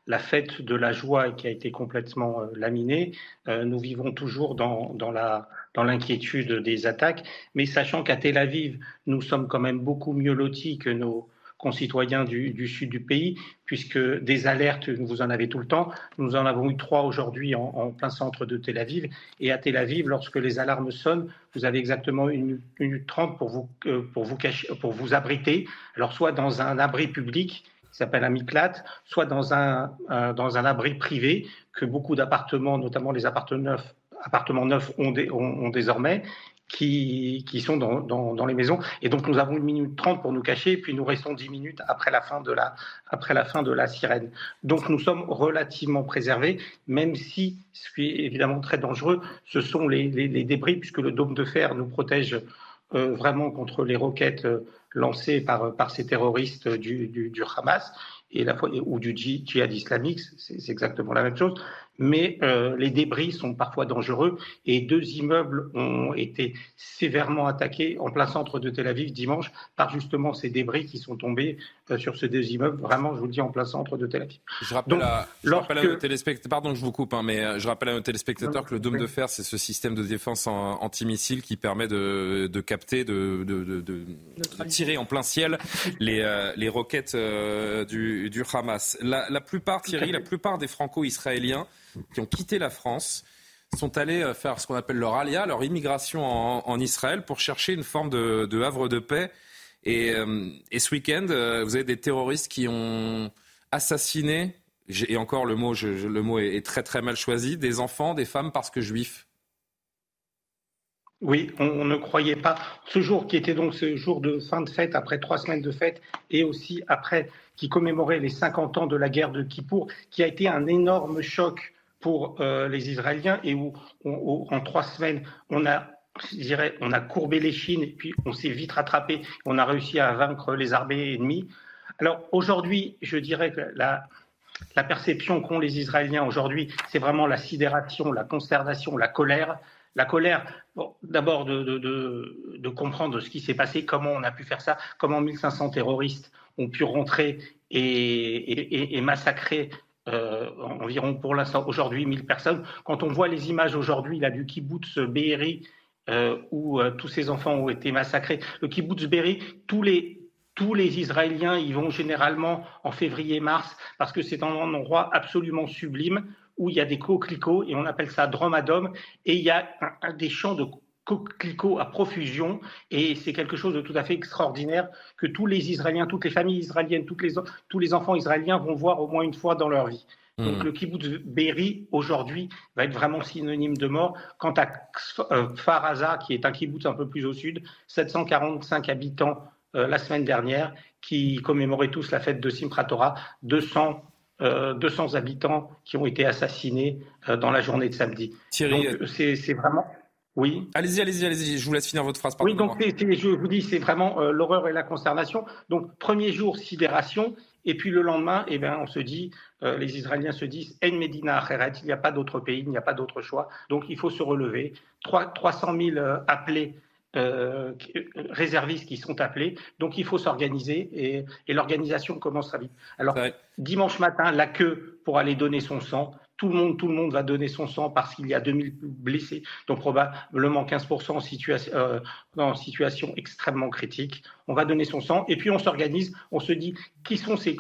la, fête de la joie et qui a été complètement euh, laminée, nous vivons toujours dans, dans l'inquiétude des attaques, mais sachant qu'à Tel Aviv, nous sommes quand même beaucoup mieux lotis que nos, concitoyens du, sud du pays, puisque des alertes, vous en avez tout le temps. Nous en avons eu trois aujourd'hui en, plein centre de Tel Aviv. Et à Tel Aviv, lorsque les alarmes sonnent, vous avez exactement une minute trente pour vous, euh, pour, vous pour vous abriter. Alors, soit dans un abri public, qui s'appelle un miklat, soit dans un, dans un abri privé que beaucoup d'appartements, notamment les appartements neufs, appartements neufs ont, ont, désormais qui, qui sont dans, dans, dans, les maisons. Et donc, nous avons une minute trente pour nous cacher, et puis nous restons dix minutes après la, fin de la, après la fin de la sirène. Donc, nous sommes relativement préservés, même si, ce qui est évidemment très dangereux, ce sont les, les, les débris, puisque le dôme de fer nous protège euh, vraiment contre les roquettes euh, lancées par, par ces terroristes du, du, du Hamas et la, ou du djihad islamique, c'est exactement la même chose mais euh, les débris sont parfois dangereux et deux immeubles ont été sévèrement attaqués en plein centre de Tel Aviv dimanche par justement ces débris qui sont tombés euh, sur ces deux immeubles, vraiment, je vous le dis, en plein centre de Tel Aviv. Je rappelle, à, nos téléspectateurs, pardon je vous coupe, hein, mais euh, je rappelle à nos téléspectateurs que le dôme de fer, c'est ce système de défense antimissile qui permet de, de capter, de, de, de, tirer en plein ciel les, les roquettes du, du Hamas. La, la plupart, Thierry, la plupart des franco-israéliens qui ont quitté la France sont allés euh, faire ce qu'on appelle leur alia, leur immigration en, Israël pour chercher une forme de, havre de paix. Et, euh, ce week-end, euh, vous avez des terroristes qui ont assassiné, et encore le mot, le mot est, très très mal choisi, des enfants, des femmes parce que juifs. Oui, on, ne croyait pas. Ce jour qui était donc ce jour de fin de fête, après trois semaines de fête, et aussi après qui commémorait les 50 ans de la guerre de Kippour, qui a été un énorme choc pour euh, les Israéliens et où, en trois semaines, on a, je dirais, on a courbé les chines et puis on s'est vite rattrapé. On a réussi à vaincre les armées ennemies. Alors aujourd'hui, je dirais que la, perception qu'ont les Israéliens aujourd'hui, c'est vraiment la sidération, la consternation, la colère. La colère, bon, d'abord de, comprendre ce qui s'est passé, comment on a pu faire ça, comment 1500 terroristes ont pu rentrer et massacrer euh, environ pour l'instant aujourd'hui 1000 personnes. Quand on voit les images aujourd'hui là du kibbutz Be'eri euh, où euh, tous ces enfants ont été massacrés, le kibbutz Be'eri, tous les tous les Israéliens y vont généralement en février-mars parce que c'est un endroit absolument sublime où il y a des coquelicots et on appelle ça dromadome et il y a des champs de coquelicots à profusion et c'est quelque chose de tout à fait extraordinaire que tous les Israéliens, toutes les familles israéliennes, toutes les, tous les enfants israéliens vont voir au moins une fois dans leur vie. Donc hmm. le kibbutz Be'eri aujourd'hui va être vraiment synonyme de mort. Quant à euh, Faraza, qui est un kibbutz un peu plus au sud, 745 habitants euh, la semaine dernière, qui commémoraient tous la fête de Simchat Torah, 200 200 habitants qui ont été assassinés euh, dans la journée de samedi. Thierry, c'est vraiment oui. Allez-y, allez-y, allez-y. Je vous laisse finir votre phrase. Oui, donc je vous dis, c'est vraiment euh, l'horreur et la consternation. Donc premier jour, sidération, et puis le lendemain, eh ben, on se dit, euh, les Israéliens se disent, En Medina Acheret, il n'y a pas d'autre pays, il n'y a pas d'autre choix. Donc il faut se relever. 3, 300 000 appelés. réservistes qui sont appelés. Donc il faut s'organiser et, et l'organisation commence très vite. Alors dimanche matin, la queue pour aller donner son sang tout le monde, va donner son sang parce qu'il y a 2000 blessés, donc probablement 15% en euh, en situation extrêmement critique. On va donner son sang, et puis on s'organise, on se dit qui sont ces,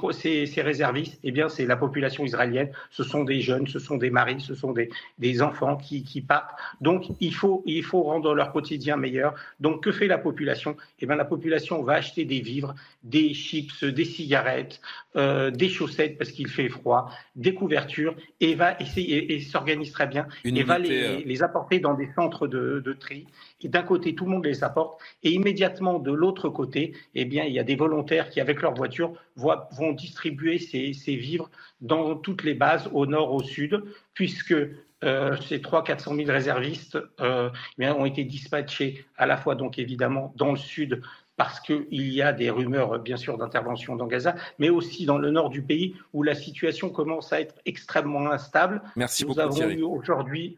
ces, réservistes? Eh bien, c'est la population israélienne, ce sont des jeunes, ce sont des maris, ce sont des, des enfants qui, qui, partent. Donc, il faut, il faut rendre leur quotidien meilleur. Donc, que fait la population? Eh bien, la population va acheter des vivres, des chips, des cigarettes, euh, des chaussettes parce qu'il fait froid, des couvertures, et va essayer, et, s'organise très bien, et va les, euh. les, apporter dans des centres de, de tri. Et d'un côté, tout le monde les apporte, et immédiatement de l'autre côté, eh bien, il y a des volontaires qui, avec leur voiture, vont distribuer ces, ces vivres dans toutes les bases, au nord, au sud, puisque euh, ces 300-400 000 réservistes euh, eh ont été dispatchés à la fois, donc évidemment, dans le sud parce qu'il y a des rumeurs, bien sûr, d'intervention dans Gaza, mais aussi dans le nord du pays où la situation commence à être extrêmement instable. Merci Nous beaucoup, avons eu aujourd'hui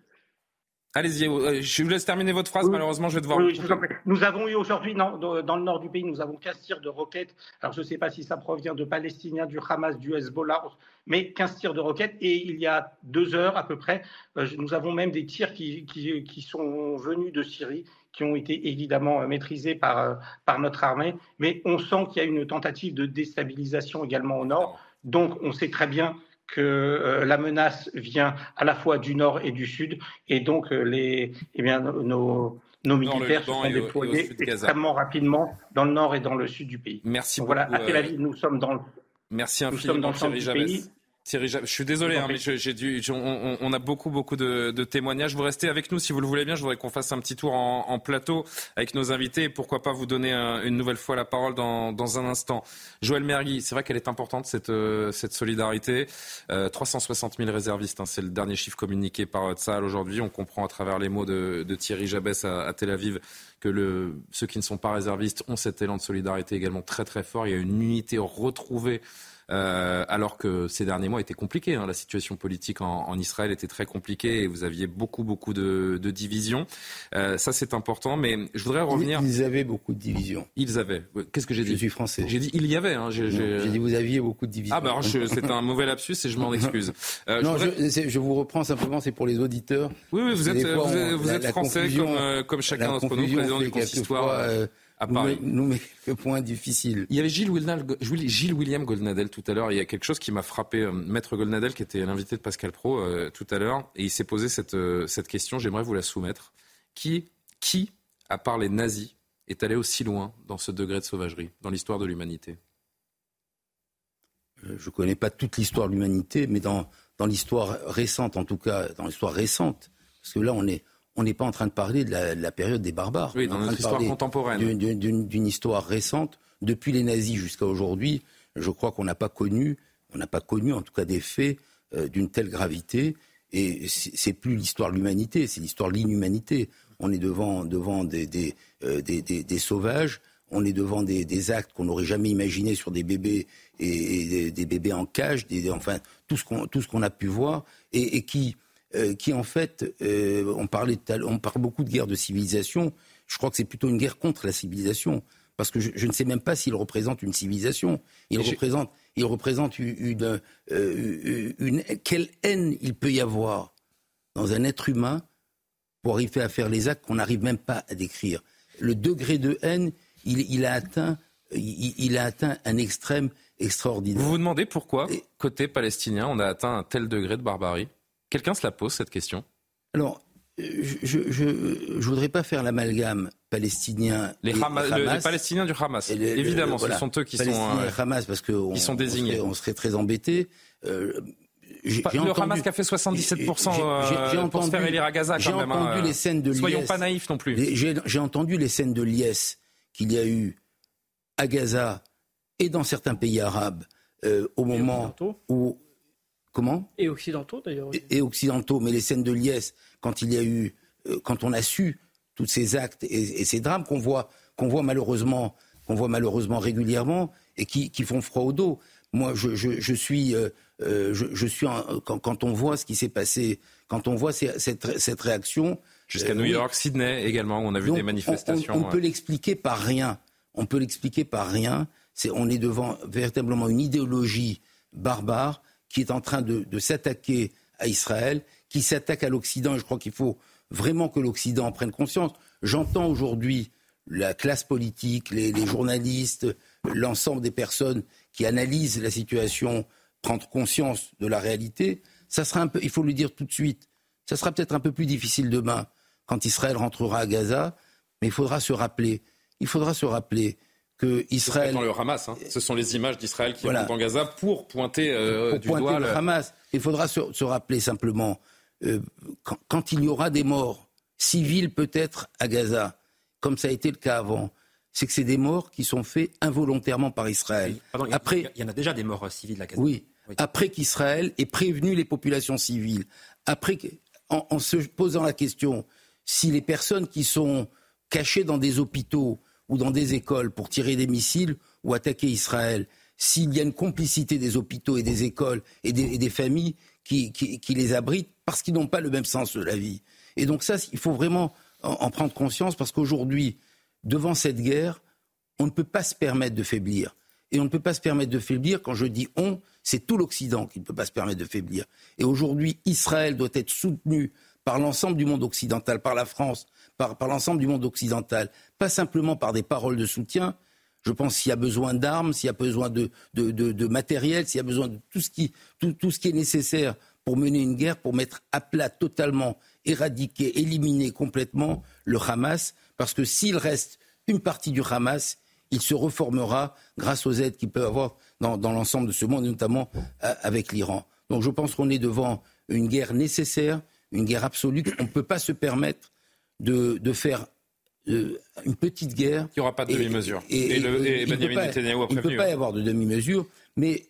Allez-y, euh, je vous laisse terminer votre phrase. Malheureusement, je vais devoir. Oui, nous avons eu aujourd'hui, dans, dans, le nord du pays, nous avons 15 tirs de roquettes. Alors, je ne sais pas si ça provient de Palestiniens, du Hamas, du Hezbollah, mais 15 tirs de roquettes. Et il y a deux heures à peu près, euh, nous avons même des tirs qui, qui, qui, sont venus de Syrie, qui ont été évidemment euh, maîtrisés par, par notre armée. Mais on sent qu'il y a une tentative de déstabilisation également au nord. Donc, on sait très bien que euh, la menace vient à la fois du nord et du sud, et donc euh, les, eh bien, nos, nos militaires se sont déployés extrêmement rapidement dans le nord et dans le sud du pays. Merci donc, beaucoup. Voilà, à Tel Aviv, nous sommes dans le, Merci nous sommes dans le centre du pays. Thierry, je suis désolé, hein, mais j'ai dû, on, a beaucoup, beaucoup de, témoignages. Vous restez avec nous si vous le voulez bien. Je voudrais qu'on fasse un petit tour en, plateau avec nos invités et pourquoi pas vous donner une nouvelle fois la parole dans, un instant. Joël Mergui, c'est vrai qu'elle est importante cette, euh, cette solidarité. 360 euh, 000 réservistes, hein, c'est le dernier chiffre communiqué par Tsahal aujourd'hui. On comprend à travers les mots de, Thierry Jabès à, Tel Aviv que le, ceux qui ne sont pas réservistes ont cet élan de solidarité également très très fort. Il y a une unité retrouvée euh, alors que ces derniers mois étaient compliqués. Hein. La situation politique en, Israël était très compliquée et vous aviez beaucoup, beaucoup de, divisions. Euh, ça, c'est important, mais je voudrais revenir. Ils avaient beaucoup de divisions. Ils avaient. Qu'est-ce que j'ai dit Je suis français. J'ai dit il y avait. Hein. J'ai dit vous aviez beaucoup de divisions. Ah, bah, c'est un mauvais lapsus et je m'en excuse. Euh, non, je, vous reprends simplement, c'est pour les auditeurs. Oui, oui, vous êtes, vous, êtes français comme, comme chacun d'entre nous, président du consistoire à Paris. Nous, met quelques points difficiles. Il y avait Gilles William, Gilles William Goldnadel tout à l'heure. Il y a quelque chose qui m'a frappé. Euh, Maître Goldnadel, qui était l'invité de Pascal Pro euh, tout à l'heure, et il s'est posé cette, euh, cette question. J'aimerais vous la soumettre. Qui, qui, à part les nazis, est allé aussi loin dans ce degré de sauvagerie dans l'histoire de l'humanité? Je ne connais pas toute l'histoire de l'humanité, mais dans, dans l'histoire récente, en tout cas, dans l'histoire récente, parce que là, on est, on n'est pas en train de parler de la, période des barbares. Oui, dans notre histoire contemporaine. D'une histoire récente, depuis les nazis jusqu'à aujourd'hui, je crois qu'on n'a pas connu, on n'a pas connu en tout cas des faits euh, d'une telle gravité. Et c'est plus l'histoire de l'humanité, c'est l'histoire de l'inhumanité. On est devant, devant des, des, euh, sauvages, on est devant des, actes qu'on n'aurait jamais imaginés sur des bébés et, des bébés en cage, enfin tout ce qu'on a pu voir, et qui euh, qui en fait, euh, on, parlait on parle beaucoup de guerre de civilisation. Je crois que c'est plutôt une guerre contre la civilisation. Parce que je, ne sais même pas s'il représente une civilisation. Il représente, il représente une, euh, une, Quelle haine il peut y avoir dans un être humain pour arriver à faire les actes qu'on n'arrive même pas à décrire. Le degré de haine, il, a, atteint, il, a atteint un extrême extraordinaire. Vous vous demandez pourquoi, côté palestinien, on a atteint un tel degré de barbarie? Quelqu'un se la pose, cette question? Alors, je ne voudrais pas faire l'amalgame palestinien les, les, Palestiniens du Hamas, évidemment, ce sont eux qui sont euh, Hamas parce que on, sont désignés. On serait, très embêtés. Euh, le Hamas qui a fait 77% euh, pour se faire élire à Gaza quand même. Entendu hein. les scènes de Soyons pas naïfs non plus. J'ai entendu les scènes de liesse qu'il y a eu à Gaza et dans certains pays arabes euh, au moment où Comment Et occidentaux d'ailleurs. Et, occidentaux, mais les scènes de liesse, quand il y a eu, euh, quand on a su tous ces actes et, ces drames qu'on voit, qu'on voit malheureusement, qu'on voit malheureusement régulièrement et qui, font froid au dos. Moi, je, suis, euh, euh, je, suis quand, on voit ce qui s'est passé, quand on voit cette, réaction. Jusqu'à New York, Sydney également, où on a vu des manifestations. On, peut l'expliquer par rien. On peut l'expliquer par rien. C'est, on est devant véritablement une idéologie barbare qui est en train de, s'attaquer à Israël, qui s'attaque à l'Occident. Et je crois qu'il faut vraiment que l'Occident en prenne conscience. J'entends aujourd'hui la classe politique, les, journalistes, l'ensemble des personnes qui analysent la situation prendre conscience de la réalité, ça sera un peu, il faut le dire tout de suite, ça sera peut-être un peu plus difficile demain quand Israël rentrera à Gaza, mais il faudra se rappeler, il faudra se rappeler que Israël. Dans le Hamas, hein. ce sont les images d'Israël qui voilà. en Gaza pour pointer euh, du doigt le Hamas. Il faudra se, rappeler simplement euh, quand, il y aura des morts civils peut-être à Gaza, comme ça a été le cas avant, c'est que c'est des morts qui sont faits involontairement par Israël. Après, il y en a déjà des morts civils à Gaza. Oui. Après qu'Israël ait prévenu les populations civiles, après, en, se posant la question si les personnes qui sont cachées dans des hôpitaux ou dans des écoles pour tirer des missiles ou attaquer Israël, s'il y a une complicité des hôpitaux et des écoles et des, familles qui, les abritent parce qu'ils n'ont pas le même sens de la vie. Et donc ça, il faut vraiment en prendre conscience parce qu'aujourd'hui, devant cette guerre, on ne peut pas se permettre de faiblir. Et on ne peut pas se permettre de faiblir, quand je dis on, c'est tout l'Occident qui ne peut pas se permettre de faiblir. Et aujourd'hui, Israël doit être soutenu par l'ensemble du monde occidental, par la France, par, l'ensemble du monde occidental, pas simplement par des paroles de soutien. Je pense s'il y a besoin d'armes, s'il y a besoin de, matériel, s'il y a besoin de tout ce, qui, est nécessaire pour mener une guerre, pour mettre à plat totalement, éradiquer, éliminer complètement le Hamas, parce que s'il reste une partie du Hamas, il se reformera grâce aux aides qu'il peut avoir dans, l'ensemble de ce monde, notamment euh, avec l'Iran. Donc je pense qu'on est devant une guerre nécessaire, une guerre absolue. On ne peut pas se permettre de, faire euh, une petite guerre. Il n'y aura pas de demi-mesure. Et, et. Il ne peut pas y avoir de demi-mesure, mais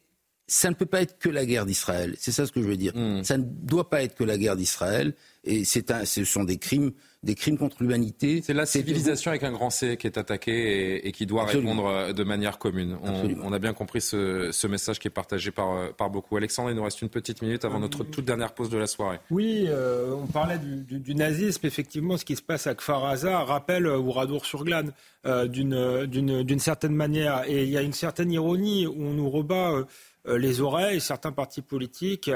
ça ne peut pas être que la guerre d'Israël. C'est ça ce que je veux dire. Hmm. Ça ne doit pas être que la guerre d'Israël. Et un, ce sont des crimes des crimes contre l'humanité. C'est la civilisation avec un grand C qui est attaquée et, qui doit répondre euh, de manière commune. On, a bien compris ce, message qui est partagé par, euh, par beaucoup. Alexandre, il nous reste une petite minute avant notre toute dernière pause de la soirée. Oui, euh, on parlait du, nazisme. Effectivement, ce qui se passe à Kfar rappelle Ouradour-sur-Glane d'une certaine manière. Et il y a une certaine ironie où on nous rebat les oreilles, certains partis politiques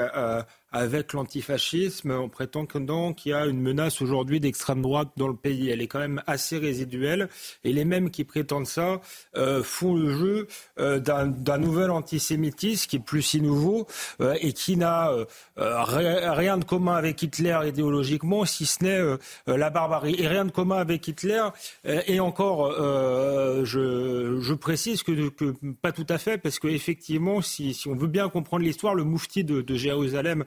avec l'antifascisme en prétendant qu'il y a une menace aujourd'hui d'extrême droite dans le pays. Elle est quand même assez résiduelle. Et les mêmes qui prétendent ça euh, font le jeu euh, d'un nouvel antisémitisme qui est plus si nouveau euh, et qui n'a rien de commun avec Hitler idéologiquement, si ce n'est la barbarie. Et rien de commun avec Hitler. et encore, je, précise que, pas tout à fait, parce qu'effectivement, si, si on veut bien comprendre l'histoire, le moufti de, Jérusalem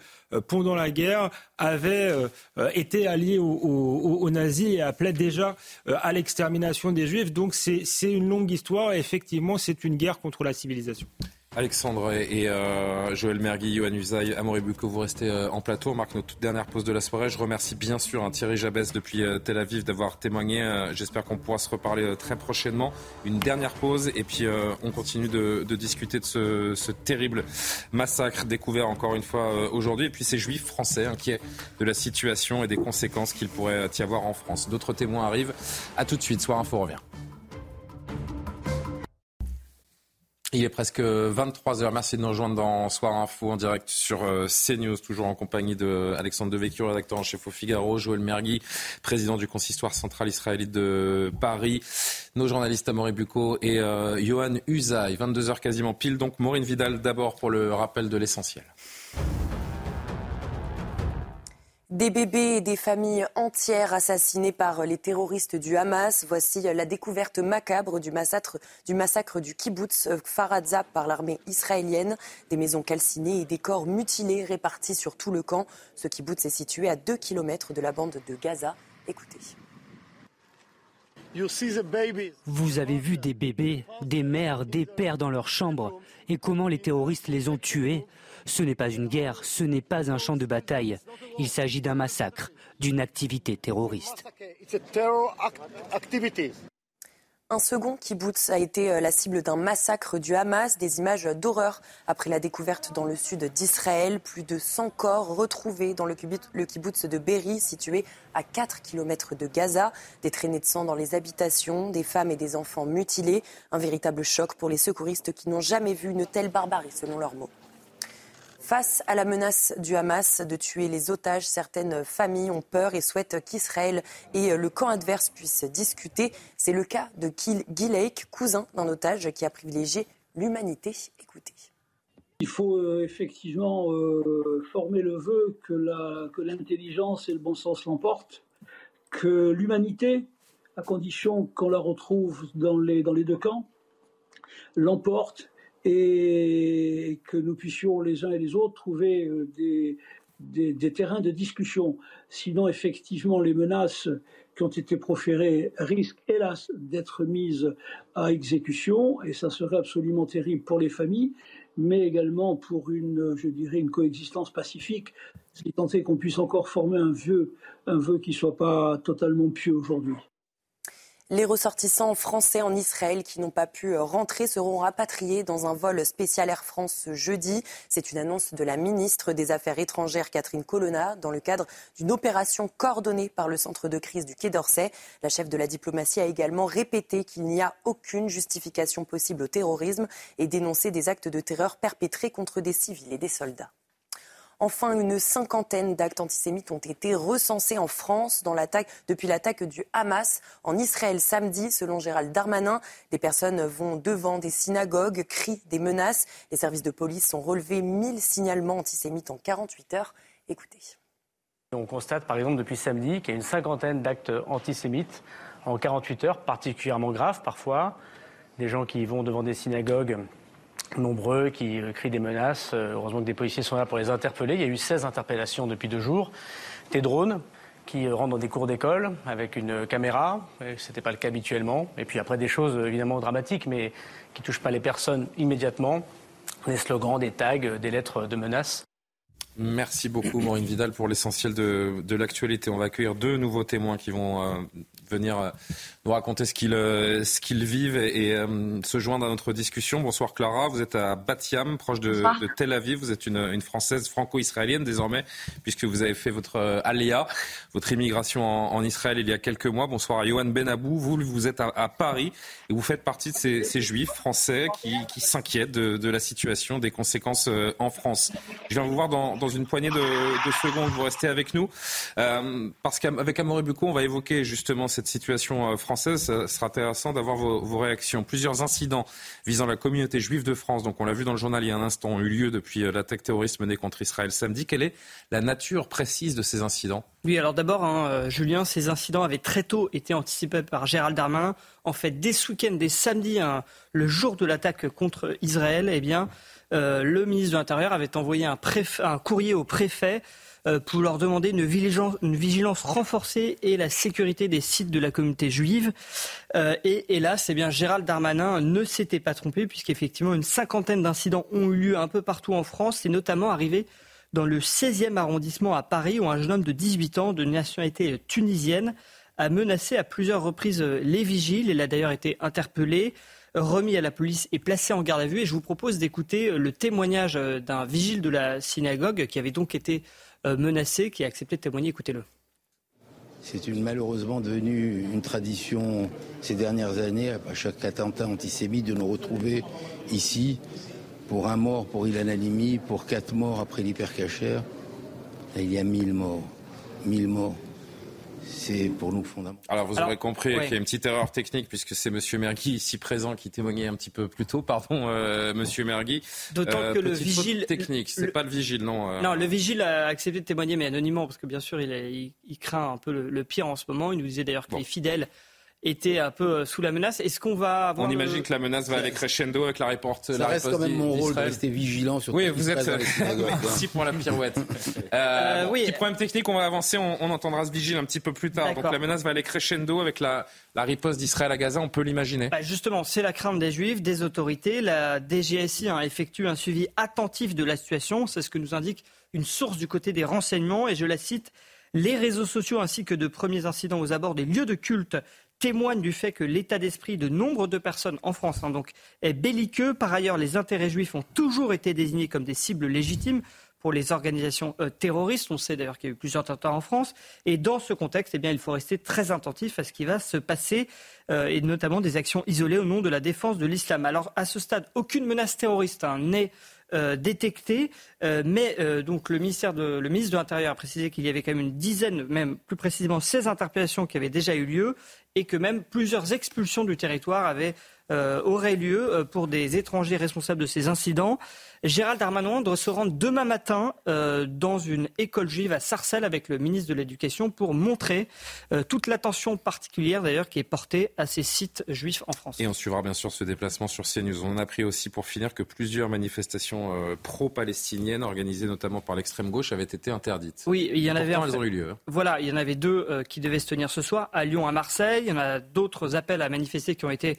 pendant la guerre, avait euh, euh, été allié aux, nazis et appelait déjà à l'extermination des juifs. Donc c'est une longue histoire et effectivement c'est une guerre contre la civilisation. Alexandre et euh, Joël Mergui, Johan Usaï, Amaury que vous restez euh, en plateau. On marque notre toute dernière pause de la soirée. Je remercie bien sûr hein, Thierry Jabès depuis euh, Tel Aviv d'avoir témoigné. J'espère qu'on pourra se reparler très prochainement. Une dernière pause et puis on continue de, discuter de ce, terrible massacre découvert encore une fois aujourd'hui. Et puis ces juifs français inquiets de la situation et des conséquences qu'il pourrait y avoir en France. D'autres témoins arrivent. À tout de suite. Soir Info revient. Il est presque 23h. Merci de nous rejoindre dans Soir Info en direct sur euh, CNews, toujours en compagnie de Alexandre Devecchio, rédacteur en chef au Figaro, Joël Mergui, président du consistoire central israélite de Paris, nos journalistes Amaury Bucco et euh, Johan Usaï. 22h quasiment pile. Donc Maureen Vidal d'abord pour le rappel de l'essentiel. Des bébés et des familles entières assassinées par les terroristes du Hamas. Voici la découverte macabre du massacre du, kibbutz Faradza par l'armée israélienne. Des maisons calcinées et des corps mutilés répartis sur tout le camp. Ce kibbutz est situé à 2 km de la bande de Gaza. Écoutez. Vous avez vu des bébés, des mères, des pères dans leur chambre et comment les terroristes les ont tués? Ce n'est pas une guerre, ce n'est pas un champ de bataille. Il s'agit d'un massacre, d'une activité terroriste. Un second kibbutz a été euh, la cible d'un massacre du Hamas, des images d'horreur après la découverte dans le sud d'Israël. Plus de 100 corps retrouvés dans le kibbutz de Berry, situé à 4 km de Gaza. Des traînées de sang dans les habitations, des femmes et des enfants mutilés. Un véritable choc pour les secouristes qui n'ont jamais vu une telle barbarie, selon leurs mots. Face à la menace du Hamas de tuer les otages, certaines familles ont peur et souhaitent qu'Israël et le camp adverse puissent discuter. C'est le cas de Guy Lake, cousin d'un otage qui a privilégié l'humanité. Écoutez. Il faut euh, effectivement euh, former le vœu que l'intelligence et le bon sens l'emportent, que l'humanité, à condition qu'on la retrouve dans les deux camps, l'emporte et que nous puissions les uns et les autres trouver euh, des, des, terrains de discussion. Sinon, effectivement, les menaces qui ont été proférées risquent, hélas, d'être mises à exécution, et ça serait absolument terrible pour les familles, mais également pour une, je dirais, une coexistence pacifique, si tant est qu'on puisse encore former un vœu, un vœu qui ne soit pas totalement pieux aujourd'hui. Les ressortissants français en Israël qui n'ont pas pu rentrer seront rapatriés dans un vol spécial Air France ce jeudi. C'est une annonce de la ministre des Affaires étrangères Catherine Colonna dans le cadre d'une opération coordonnée par le centre de crise du Quai d'Orsay. La chef de la diplomatie a également répété qu'il n'y a aucune justification possible au terrorisme et dénoncé des actes de terreur perpétrés contre des civils et des soldats. Enfin, une cinquantaine d'actes antisémites ont été recensés en France depuis l'attaque du Hamas en Israël samedi, selon Gérald Darmanin. Des personnes vont devant des synagogues, crient des menaces. Les services de police ont relevé 1000 signalements antisémites en 48 heures. Écoutez. On constate par exemple depuis samedi qu'il y a une cinquantaine d'actes antisémites en 48 heures, particulièrement graves parfois. Des gens qui vont devant des synagogues nombreux qui euh, crient des menaces. Euh, heureusement que des policiers sont là pour les interpeller. Il y a eu 16 interpellations depuis deux jours. Des drones qui euh, rentrent dans des cours d'école avec une caméra. Ce n'était pas le cas habituellement. Et puis après des choses évidemment dramatiques, mais qui touchent pas les personnes immédiatement. Des slogans, des tags, des lettres de menaces. Merci beaucoup Maureen Vidal pour l'essentiel de, de l'actualité. On va accueillir deux nouveaux témoins qui vont venir nous raconter ce qu'ils euh, vivent et, euh, se joindre à notre discussion. Bonsoir Clara, vous êtes à Batiam, proche de, de Tel Aviv. Vous êtes une, une Française franco-israélienne désormais, puisque vous avez fait votre euh, aléa, votre immigration en, en, Israël il y a quelques mois. Bonsoir à Yohan Benabou. Vous, vous êtes à, à, Paris et vous faites partie de ces, ces juifs français qui, qui s'inquiètent de, de, la situation, des conséquences en France. Je viens vous voir dans, dans une poignée de, de, secondes. Vous restez avec nous euh, parce qu'avec Amaury Bucco, on va évoquer justement cette situation française française. Ce sera intéressant d'avoir vos, réactions. Plusieurs incidents visant la communauté juive de France, donc on l'a vu dans le journal il y a un instant, ont eu lieu depuis euh, l'attaque terroriste menée contre Israël samedi. Quelle est la nature précise de ces incidents? Oui, alors d'abord, hein, euh, Julien, ces incidents avaient très tôt été anticipés par Gérald Darmanin. En fait, dès ce week-end, dès samedi, hein, le jour de l'attaque contre Israël, eh bien, euh, le ministre de l'Intérieur avait envoyé un, courrier au préfet euh, pour leur demander une vigilance, renforcée et la sécurité des sites de la communauté juive. Euh, et hélas, eh bien, Gérald Darmanin ne s'était pas trompé puisqu'effectivement une cinquantaine d'incidents ont eu lieu un peu partout en France et notamment arrivé dans le 16e arrondissement à Paris où un jeune homme de 18 ans de nationalité tunisienne a menacé à plusieurs reprises les vigiles. Il a d'ailleurs été interpellé remis à la police et placé en garde à vue. Et je vous propose d'écouter le témoignage d'un vigile de la synagogue qui avait donc été euh, menacé qui a accepté de témoigner. Écoutez-le. C'est une, malheureusement devenu une tradition ces dernières années, à chaque attentat antisémite, de nous retrouver ici pour un mort pour Ilan Halimi, pour quatre morts après l'hypercachère. Il y a mille morts. Mille morts c'est pour nous fondamental. Alors vous aurez compris qu'il y a une petite erreur technique puisque c'est Monsieur Mergui ici présent qui témoignait un petit peu plus tôt. Pardon, euh, Monsieur Mergui. D'autant euh, que le vigile technique, c'est pas le vigile, non. Euh. Non, le vigile a accepté de témoigner, mais anonymement parce que bien sûr il, craint un peu le, pire en ce moment. Il nous disait d'ailleurs qu'il est fidèle était un peu euh, sous la menace. Est-ce qu'on va avoir On imagine que la menace va aller crescendo avec la réponse. Ça reste quand même mon rôle de rester vigilant sur. Oui, vous êtes. Merci pour la pirouette. Euh, euh, oui. Petit problème technique, on va avancer. On, on, entendra ce vigile un petit peu plus tard. Donc la menace va aller crescendo avec la, la riposte d'Israël à Gaza. On peut l'imaginer. Bah justement, c'est la crainte des Juifs, des autorités. La DGSI a effectué un suivi attentif de la situation. C'est ce que nous indique une source du côté des renseignements. Et je la cite. Les réseaux sociaux ainsi que de premiers incidents aux abords des lieux de culte témoigne du fait que l'état d'esprit de nombre de personnes en France hein, donc, est belliqueux. Par ailleurs, les intérêts juifs ont toujours été désignés comme des cibles légitimes pour les organisations euh, terroristes. On sait d'ailleurs qu'il y a eu plusieurs attentats en France. Et dans ce contexte, eh bien, il faut rester très attentif à ce qui va se passer, euh, et notamment des actions isolées au nom de la défense de l'islam. Alors, à ce stade, aucune menace terroriste hein, n'est détectés. mais donc le ministère de, le ministre de l'Intérieur a précisé qu'il y avait quand même une dizaine, même plus précisément 16 interpellations qui avaient déjà eu lieu et que même plusieurs expulsions du territoire avaient euh, aurait lieu euh, pour des étrangers responsables de ces incidents. Gérald Darmanin doit se rendre demain matin euh, dans une école juive à Sarcelles avec le ministre de l'Éducation pour montrer toute l'attention particulière d'ailleurs qui est portée à ces sites juifs en France. Et on suivra bien sûr ce déplacement sur CNews. On a appris aussi pour finir que plusieurs manifestations pro-palestiniennes organisées notamment par l'extrême gauche avaient été interdites. Oui, il y en avait. elles ont eu lieu. Hein. Voilà, il y en avait deux qui devaient se tenir ce soir à Lyon, à Marseille. Il y en a d'autres appels à manifester qui ont été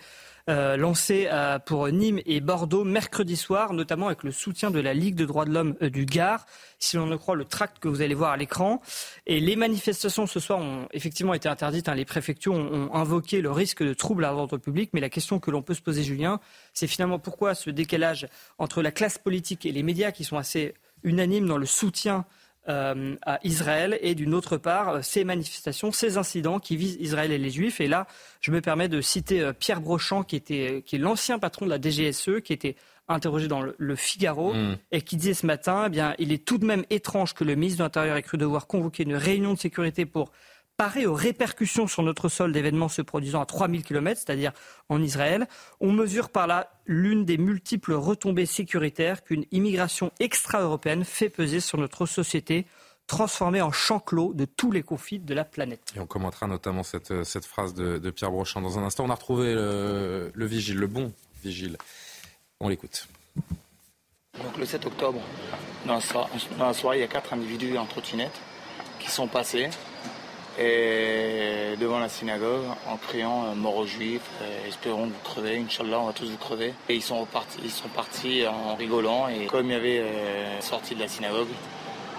euh, lancé euh, pour Nîmes et Bordeaux mercredi soir, notamment avec le soutien de la Ligue de droits de l'homme euh, du Gard, si l'on ne croit le tract que vous allez voir à l'écran. Et les manifestations ce soir ont effectivement été interdites. Hein. Les préfectures ont, invoqué le risque de troubles à l'ordre public. Mais la question que l'on peut se poser, Julien, c'est finalement pourquoi ce décalage entre la classe politique et les médias qui sont assez unanimes dans le soutien euh, à Israël et d'une autre part ces manifestations, ces incidents qui visent Israël et les Juifs. Et là, je me permets de citer euh, Pierre Brochant, qui, était, qui est l'ancien patron de la DGSE, qui était interrogé dans le, Figaro mm. et qui disait ce matin, eh bien, il est tout de même étrange que le ministre de l'Intérieur ait cru devoir convoquer une réunion de sécurité pour parer aux répercussions sur notre sol d'événements se produisant à 3000 km, c'est-à-dire en Israël. On mesure par là l'une des multiples retombées sécuritaires qu'une immigration extra-européenne fait peser sur notre société transformée en champ clos de tous les conflits de la planète. Et on commentera notamment cette, cette phrase de, Pierre Brochand dans un instant. On a retrouvé le, vigile, le bon vigile. On l'écoute. Donc le 7 octobre, dans la, soirée, il y a quatre individus en trottinette qui sont passés et devant la synagogue en criant euh, mort aux juifs, euh, espérons vous crevez, Inch'Allah, on va tous vous crever. Et ils sont, repartis, ils sont partis en rigolant et comme il y avait euh, sorti de la synagogue,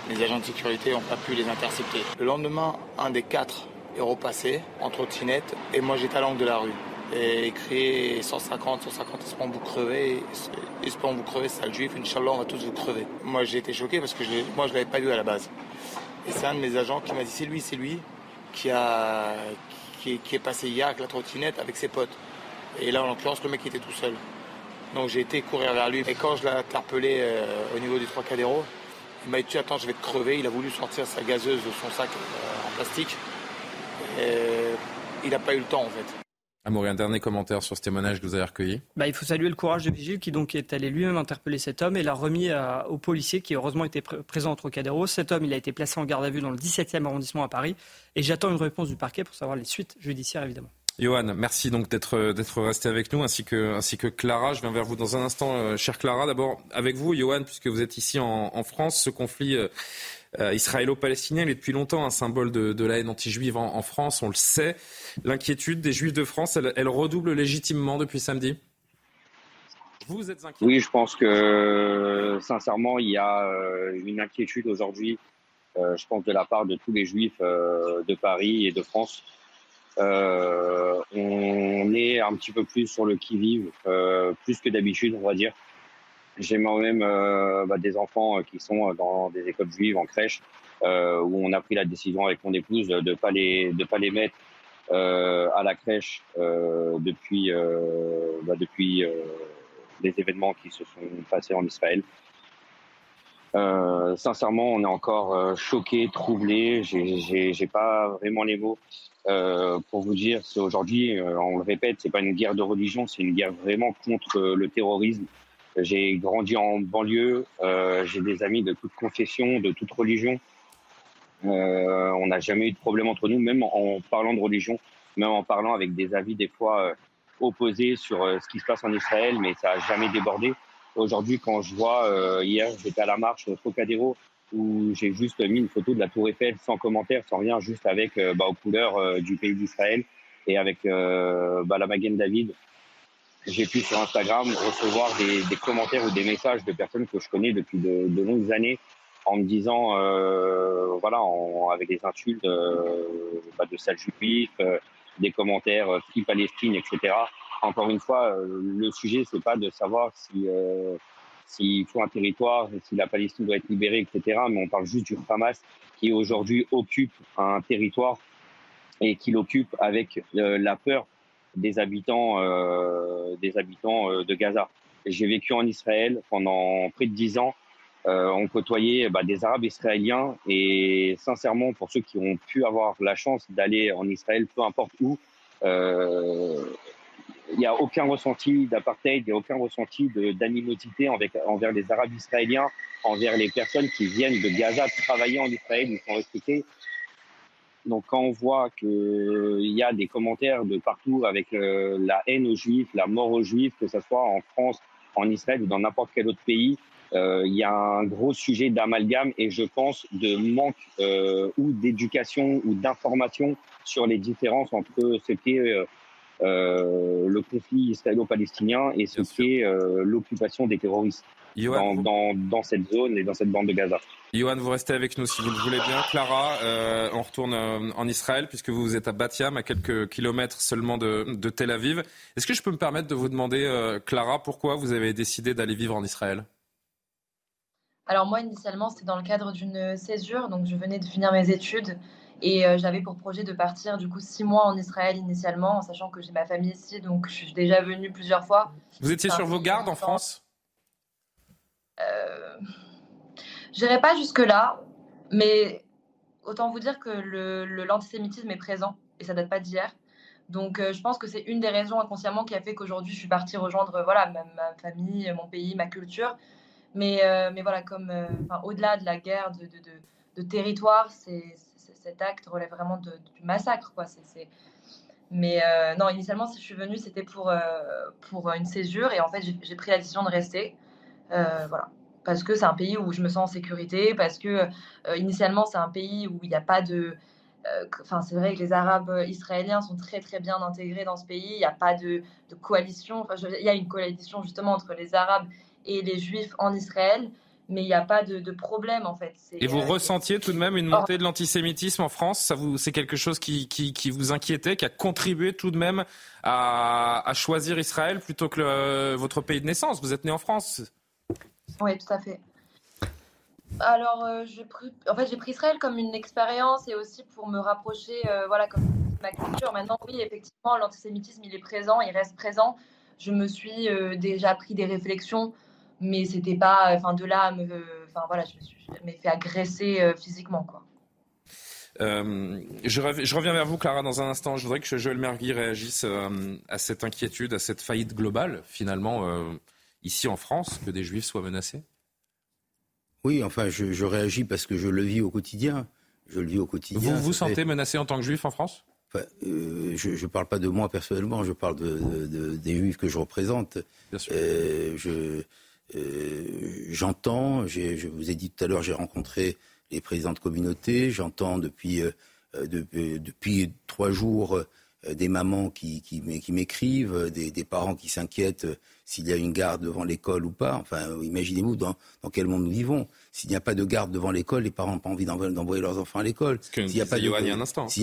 les agents de sécurité n'ont pas pu les intercepter. Le lendemain, un des quatre est repassé en trottinette et moi j'étais à l'angle de la rue. Et écrit 150, 150, espérons vous crever, espérons vous crever, sale juif, Inch'Allah, on va tous vous crever. Moi j'ai été choqué parce que moi je l'avais pas vu à la base. Et c'est un de mes agents qui m'a dit c'est lui, c'est lui qui, est passé hier avec la trottinette avec ses potes. Et là, en l'occurrence, le mec était tout seul. Donc j'ai été courir vers lui. Et quand je l'ai interpellé euh, au niveau du Trocadéro, il m'a dit Attends, je vais te crever. Il a voulu sortir sa gazeuse de son sac euh, en plastique. Et il n'a pas eu le temps en fait. Amaury, un dernier commentaire sur ce témoignage que vous avez recueilli. Bah, il faut saluer le courage de Vigile qui donc est allé lui-même interpeller cet homme et l'a remis au policier qui heureusement était présent au Trocadéro. Cet homme, il a été placé en garde à vue dans le 17e arrondissement à Paris et j'attends une réponse du parquet pour savoir les suites judiciaires évidemment. Johan, merci donc d'être d'être resté avec nous ainsi que ainsi que Clara. Je viens vers vous dans un instant, euh, chère Clara. D'abord avec vous, Johan, puisque vous êtes ici en, France, ce conflit. Euh, euh, israélo-palestinien. Il est depuis longtemps un symbole de, la haine anti-juive en, France, on le sait. L'inquiétude des juifs de France, elle, redouble légitimement depuis samedi? Vous êtes inquiet? Oui, je pense que sincèrement, il y a euh, une inquiétude aujourd'hui, euh, je pense, de la part de tous les juifs de Paris et de France. on est un petit peu plus sur le qui-vive, plus que d'habitude, on va dire. J'ai moi-même euh, bah, des enfants euh, qui sont dans des écoles juives en crèche euh, où on a pris la décision avec mon épouse de pas les de pas les mettre à la crèche depuis bah, depuis les événements qui se sont passés en Israël. Euh, sincèrement, on est encore euh, choqué, troublé. J'ai pas vraiment les mots euh, pour vous dire. C'est aujourd'hui, on le répète, c'est pas une guerre de religion, c'est une guerre vraiment contre le terrorisme. J'ai grandi en banlieue, euh, j'ai des amis de toute confession, de toute religion. Euh, on n'a jamais eu de problème entre nous, même en parlant de religion, même en parlant avec des avis des fois euh, opposés sur euh, ce qui se passe en Israël, mais ça n'a jamais débordé. Aujourd'hui, quand je vois, euh, hier, j'étais à la marche au Trocadéro, où j'ai juste mis une photo de la Tour Eiffel sans commentaire, sans rien, juste avec bah, aux couleurs du pays d'Israël et avec bah, la Magen David j'ai pu sur Instagram recevoir des, des, commentaires ou des messages de personnes que je connais depuis de, de longues années en me disant, euh, voilà, en, avec des insultes euh, bah, de sale euh, des commentaires euh, Free Palestine, etc. Encore une fois, euh, le sujet c'est pas de savoir si s'il faut un territoire, si la Palestine doit être libérée, etc. Mais on parle juste du Hamas qui aujourd'hui occupe un territoire et qui l'occupe avec la peur des habitants, euh, des habitants euh, de Gaza. J'ai vécu en Israël pendant près de dix ans. Euh, on côtoyait bah, des Arabes israéliens et sincèrement, pour ceux qui ont pu avoir la chance d'aller en Israël, peu importe où, il n'y a aucun ressenti d'apartheid, il n'y a aucun ressenti d'animosité envers les Arabes israéliens, envers les personnes qui viennent de Gaza travailler en Israël, ils sont respectés. Donc quand on voit qu'il y a des commentaires de partout avec euh, la haine aux juifs, la mort aux juifs, que ce soit en France, en Israël ou dans n'importe quel autre pays, euh, il y a un gros sujet d'amalgame et je pense de manque euh, ou d'éducation ou d'information sur les différences entre ce qu'est euh, euh le conflit israélo-palestinien et ce qu'est euh, l'occupation des terroristes dans, dans, dans, cette zone et dans cette bande de Gaza. Johan, vous restez avec nous si vous le voulez bien. Clara, euh, on retourne en Israël puisque vous êtes à Batiam, à quelques kilomètres seulement de, de Tel Aviv. Est-ce que je peux me permettre de vous demander, Clara, pourquoi vous avez décidé d'aller vivre en Israël? Alors moi, initialement, c'était dans le cadre d'une césure, donc je venais de finir mes études et euh, j'avais pour projet de partir du coup six mois en Israël initialement, en sachant que j'ai ma famille ici, donc je suis déjà venue plusieurs fois. Vous étiez sur vos gardes en France? Euh... J'irai pas jusque-là, mais autant vous dire que l'antisémitisme le, est présent et ça date pas d'hier. Donc euh, je pense que c'est une des raisons inconsciemment qui a fait qu'aujourd'hui je suis partie rejoindre voilà, ma, famille, mon pays, ma culture. Mais, euh, mais voilà, comme euh, au-delà de la guerre de, de, de, territoire, cet acte relève vraiment du massacre. Quoi. Mais euh, non, initialement, si je suis venue, c'était pour, euh, pour une césure. Et en fait, j'ai, pris la décision de rester. Euh, voilà. Parce que c'est un pays où je me sens en sécurité. Parce que initialement, c'est un pays où il n'y a pas de. Enfin, c'est vrai que les Arabes israéliens sont très très bien intégrés dans ce pays. Il n'y a pas de, de coalition. Il y a une coalition justement entre les Arabes et les Juifs en Israël, mais il n'y a pas de, de, problème en fait. Et vous euh, ressentiez tout de même une montée de l'antisémitisme en France? Ça vous, c'est quelque chose qui, qui, qui, vous inquiétait, qui a contribué tout de même à, à choisir Israël plutôt que le, votre pays de naissance? Vous êtes né en France Oui, tout à fait. Alors, euh, j'ai pris, en fait, j'ai pris Israël comme une expérience et aussi pour me rapprocher, euh, voilà, comme ma culture. Maintenant, oui, effectivement, l'antisémitisme, il est présent, il reste présent. Je me suis euh, déjà pris des réflexions mais c'était pas, enfin de là, enfin je me suis fait agresser euh, physiquement. Euh, je, reviens vers vous, Clara, dans un instant. Je voudrais que Joël Mergui réagisse euh, à cette inquiétude, à cette faillite globale, finalement, euh, ici en France, que des Juifs soient menacés? Oui, enfin, je, je, réagis parce que je le vis au quotidien. Je le vis au quotidien. Vous vous sentez fait... menacé en tant que Juif en France? Enfin, euh, je ne parle pas de moi personnellement, je parle de, de, de, des Juifs que je représente. Bien sûr. je euh, j'entends, je vous ai dit tout à l'heure, j'ai rencontré les présidents de communauté, j'entends depuis, euh, euh depuis, depuis trois jours euh, des mamans qui, qui, qui m'écrivent, des, des, parents qui s'inquiètent s'il y a une garde devant l'école ou pas. Enfin, imaginez-vous dans, dans, quel monde nous vivons. S'il n'y a pas de garde devant l'école, les parents n'ont pas envie d'envoyer leurs enfants à l'école. S'il n'y a, pas de,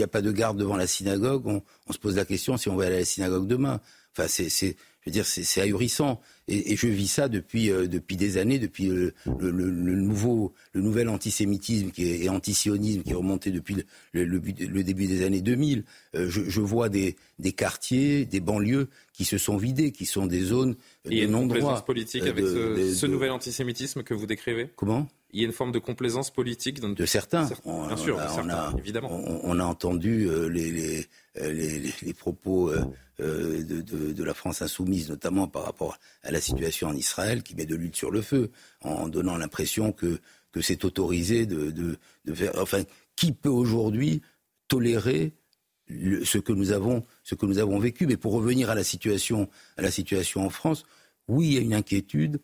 a pas de garde devant la synagogue, on, on, se pose la question si on va aller à la synagogue demain. Enfin, c'est, veux dire, c'est ahurissant. Et, et, je vis ça depuis, euh, depuis des années, depuis le, le, le, le, nouveau, le nouvel antisémitisme qui est, et antisionisme qui est remonté depuis le, début des années 2000. Euh, je, je, vois des, des quartiers, des banlieues qui se sont vidés, qui sont des zones de Il y a une complaisance politique avec de, ce, de, ce nouvel antisémitisme que vous décrivez? Comment? Il y a une forme de complaisance politique dans... de certains. On, Bien sûr, on a, certains, on a, évidemment. On, on, a entendu euh, les, les, les, propos euh, euh, de, la France insoumise, notamment par rapport à la situation en Israël, qui met de l'huile sur le feu, en donnant l'impression que, c'est autorisé de, faire. Enfin, qui peut aujourd'hui tolérer ce que nous avons, vécu Mais pour revenir à la situation, en France, oui, il y a une inquiétude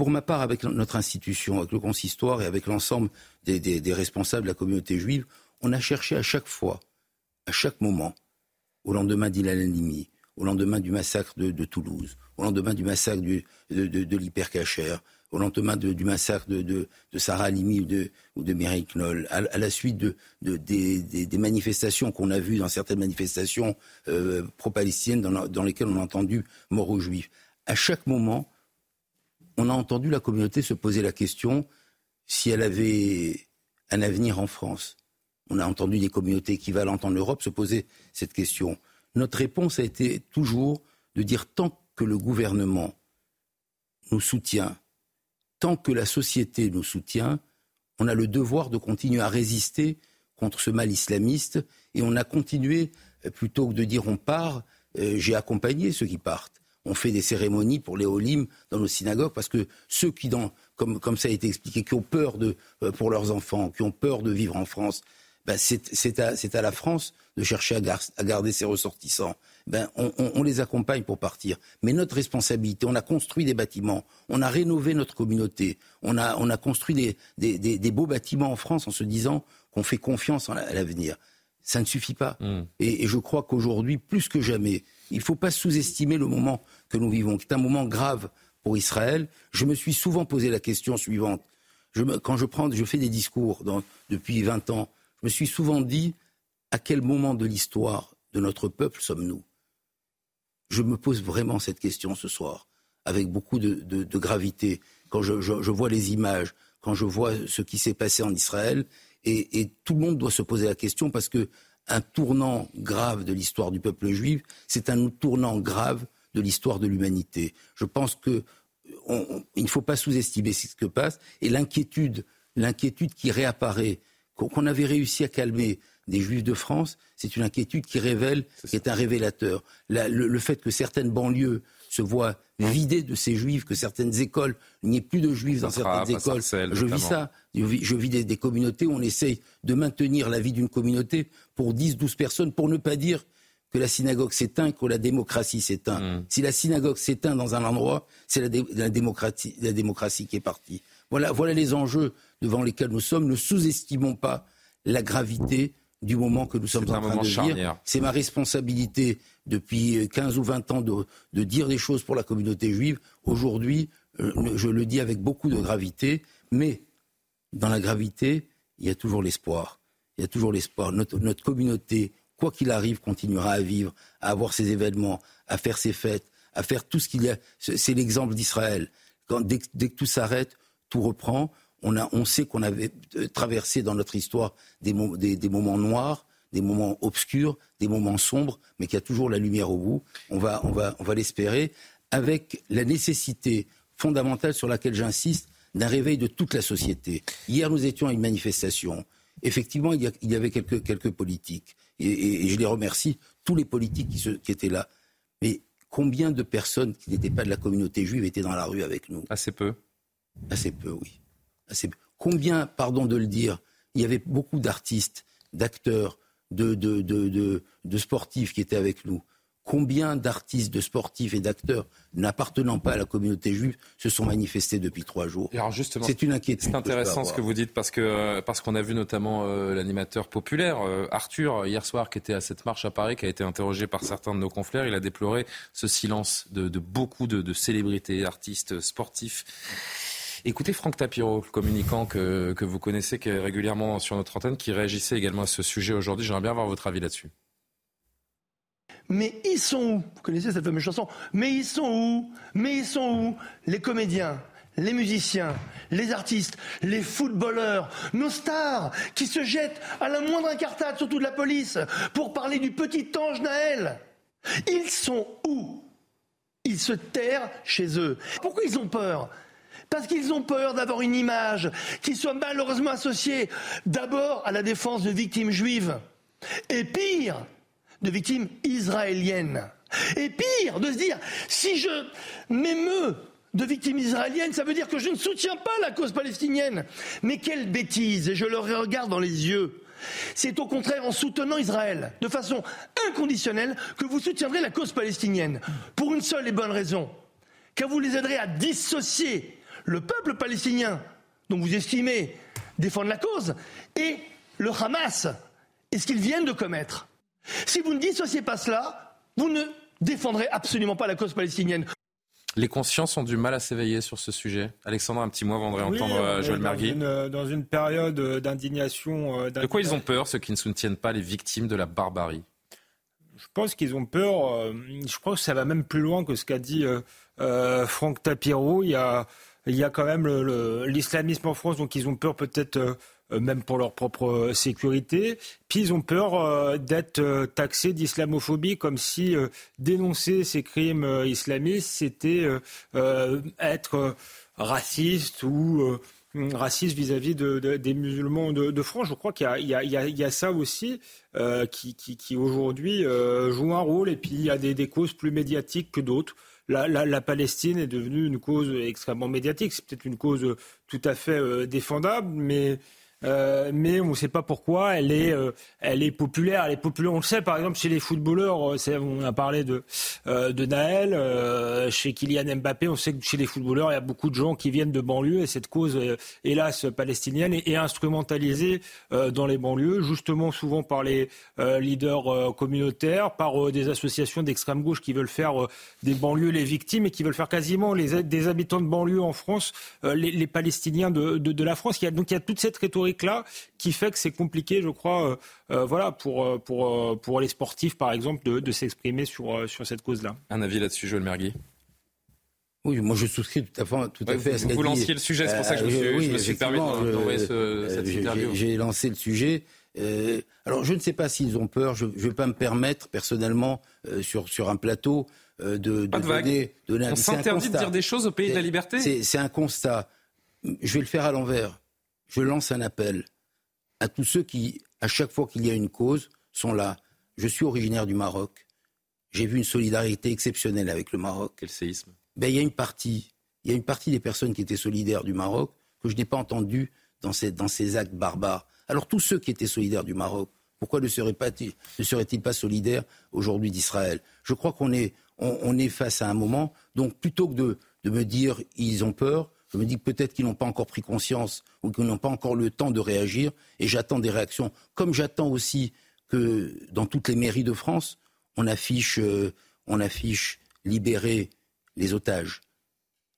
pour ma part, avec notre institution, avec le consistoire et avec l'ensemble des, responsables de la communauté juive, on a cherché à chaque fois, à chaque moment, au lendemain d'Ilan Halimi, au lendemain du massacre de, Toulouse, au lendemain du massacre de, de, de l'hypercachère, au lendemain du massacre de, Sarah Halimi ou de, ou Knoll, à, la suite de, des, des, des, manifestations qu'on a vues dans certaines manifestations euh, pro-palestiniennes dans, dans lesquelles on a entendu mort aux juifs. À chaque moment, on a entendu la communauté se poser la question si elle avait un avenir en France. On a entendu des communautés équivalentes en Europe se poser cette question. Notre réponse a été toujours de dire tant que le gouvernement nous soutient, tant que la société nous soutient, on a le devoir de continuer à résister contre ce mal islamiste et on a continué, euh, plutôt que de dire on part, euh, j'ai accompagné ceux qui partent. On fait des cérémonies pour les Olim dans nos synagogues parce que ceux qui, comme, ça a été expliqué, qui ont peur euh, pour leurs enfants, qui ont peur de vivre en France, ben c'est à, à, la France de chercher à, à garder ses ressortissants. Ben, on, on, on, les accompagne pour partir. Mais notre responsabilité, on a construit des bâtiments, on a rénové notre communauté, on a, on a construit des, des, des, des, beaux bâtiments en France en se disant qu'on fait confiance à l'avenir. Ça ne suffit pas. Mm. Et, et, je crois qu'aujourd'hui, plus que jamais, il ne faut pas sous-estimer le moment que nous vivons, qui est un moment grave pour Israël. Je me suis souvent posé la question suivante. Je me, quand je, prends, je fais des discours dans, depuis 20 ans, je me suis souvent dit à quel moment de l'histoire de notre peuple sommes-nous? Je me pose vraiment cette question ce soir, avec beaucoup de, gravité, quand je, vois les images, quand je vois ce qui s'est passé en Israël, et, tout le monde doit se poser la question parce que un tournant grave de l'histoire du peuple juif, c'est un tournant grave de l'histoire de l'humanité. Je pense qu'il ne faut pas sous-estimer ce qui se passe et l'inquiétude qui réapparaît, qu'on avait réussi à calmer des Juifs de France, c'est une inquiétude qui révèle, qui est un révélateur. La, le, le, fait que certaines banlieues se voient vidées de ces Juifs, que certaines écoles, il n'y ait plus de Juifs dans certaines écoles. Sarcelles, je vis ça. Je vis, je vis des, des, communautés où on essaye de maintenir la vie d'une communauté pour 10, 12 personnes, pour ne pas dire que la synagogue s'éteint, que la démocratie s'éteint. Mmh. Si la synagogue s'éteint dans un endroit, c'est la, dé, la, démocratie, la démocratie qui est partie. Voilà, voilà les enjeux devant lesquels nous sommes. Ne sous-estimons pas la gravité du moment que nous sommes en train de charnière. dire. C'est ma responsabilité depuis 15 ou 20 ans de, de, dire des choses pour la communauté juive. Aujourd'hui, euh, je le dis avec beaucoup de gravité, mais dans la gravité, il y a toujours l'espoir. Il y a toujours l'espoir. Notre, notre communauté, quoi qu'il arrive, continuera à vivre, à avoir ses événements, à faire ses fêtes, à faire tout ce qu'il y a. C'est l'exemple d'Israël. Dès, dès que tout s'arrête, tout reprend on, a, on sait qu'on avait euh, traversé dans notre histoire des, moments noirs, des moments obscurs, des moments sombres, mais qu'il y a toujours la lumière au bout. On va, on va, on va l'espérer, avec la nécessité fondamentale sur laquelle j'insiste d'un réveil de toute la société. Hier, nous étions à une manifestation. Effectivement, il y, avait quelques, quelques politiques, et, je les remercie, tous les politiques qui, qui étaient là. Mais combien de personnes qui n'étaient pas de la communauté juive étaient dans la rue avec nous? Assez peu. Assez peu, oui. Combien, pardon de le dire, il y avait beaucoup d'artistes, d'acteurs, de, de, de, de, sportifs qui étaient avec nous. Combien d'artistes, de sportifs et d'acteurs n'appartenant pas à la communauté juive se sont manifestés depuis trois jours? C'est une inquiétude. C'est intéressant ce que vous dites parce que parce qu'on a vu notamment euh, l'animateur populaire euh, Arthur hier soir qui était à cette marche à Paris, qui a été interrogé par certains de nos confrères. Il a déploré ce silence de, de beaucoup de, de célébrités, artistes, sportifs Écoutez Franck Tapiro, le communicant que, vous connaissez régulièrement sur notre antenne, qui réagissait également à ce sujet aujourd'hui. J'aimerais bien avoir votre avis là-dessus. Mais ils sont où? Vous connaissez cette fameuse chanson? Mais ils sont où? Mais ils sont où? Les comédiens, les musiciens, les artistes, les footballeurs, nos stars qui se jettent à la moindre incartade, surtout de la police, pour parler du petit ange Naël. Ils sont où? Ils se terrent chez eux. Pourquoi ils ont peur? Parce qu'ils ont peur d'avoir une image qui soit malheureusement associée d'abord à la défense de victimes juives, et pire, de victimes israéliennes. Et pire, de se dire, si je m'émeux de victimes israéliennes, ça veut dire que je ne soutiens pas la cause palestinienne. Mais quelle bêtise, et je le regarde dans les yeux. C'est au contraire en soutenant Israël de façon inconditionnelle que vous soutiendrez la cause palestinienne. Pour une seule et bonne raison. Car vous les aiderez à dissocier le peuple palestinien, dont vous estimez défendre la cause, et le Hamas, et ce qu'ils viennent de commettre. Si vous ne dissociez pas cela, vous ne défendrez absolument pas la cause palestinienne. Les consciences ont du mal à s'éveiller sur ce sujet. Alexandre, un petit mot avant de réentendre oui, euh, Joël Mergui. Une, dans une période d'indignation. Euh, de quoi ils ont peur, ceux qui ne soutiennent pas les victimes de la barbarie? Je pense qu'ils ont peur. Euh, je crois que ça va même plus loin que ce qu'a dit euh, Franck Tapiro. Il y a il y a quand même l'islamisme en France, donc ils ont peur peut-être euh, même pour leur propre sécurité. Puis ils ont peur d'être taxés d'islamophobie, comme si dénoncer ces crimes islamistes, c'était être raciste ou raciste vis-à-vis de, des musulmans de, France. Je crois qu'il y, a ça aussi euh, qui, aujourd'hui euh, joue un rôle et puis il y a des causes plus médiatiques que d'autres. La, Palestine est devenue une cause extrêmement médiatique. C'est peut-être une cause tout à fait euh, défendable, mais euh, mais on ne sait pas pourquoi elle est, euh, elle est populaire. Elle est populaire. On le sait, par exemple, chez les footballeurs. Euh, on a parlé de, de Naël, chez Kylian Mbappé. On sait que chez les footballeurs, il y a beaucoup de gens qui viennent de banlieues et cette cause, hélas, palestinienne est, instrumentalisée dans les banlieues, justement souvent par les leaders communautaires, par des associations d'extrême gauche qui veulent faire des banlieues les victimes et qui veulent faire quasiment les, des habitants de banlieue en France les, les Palestiniens de, la France. Donc il y a toute cette rhétorique qui fait que c'est compliqué, je crois, euh, euh, voilà, pour, euh, pour, pour les sportifs, par exemple, de, s'exprimer sur, sur cette cause-là. Un avis là-dessus, Joël Mergui? Oui, moi je souscris tout à fait, tout à, fait à ce Vous, vous lanciez le sujet, c'est pour ça que je me suis, permis d'envoyer cette interview. J'ai lancé le sujet. alors je ne sais pas s'ils ont peur. Je ne vais pas me permettre personnellement sur, sur un plateau de, de, de donner, donner On s'interdit de dire des choses au pays de la liberté. C'est un constat. Je vais le faire à l'envers je lance un appel à tous ceux qui, à chaque fois qu'il y a une cause, sont là. Je suis originaire du Maroc. J'ai vu une solidarité exceptionnelle avec le Maroc. Quel séisme? Ben, Il y a une partie, il y a une partie des personnes qui étaient solidaires du Maroc que je n'ai pas entendu dans ces, dans ces actes barbares. Alors tous ceux qui étaient solidaires du Maroc, pourquoi ne seraient-ils pas, solidaires aujourd'hui d'Israël? Je crois qu'on est, on, est face à un moment, donc plutôt que de, de me dire ils ont peur, je me dis peut-être qu'ils n'ont pas encore pris conscience ou qu'ils n'ont pas encore le temps de réagir. Et j'attends des réactions. Comme j'attends aussi que dans toutes les mairies de France, on affiche, euh, on affiche libérer les otages.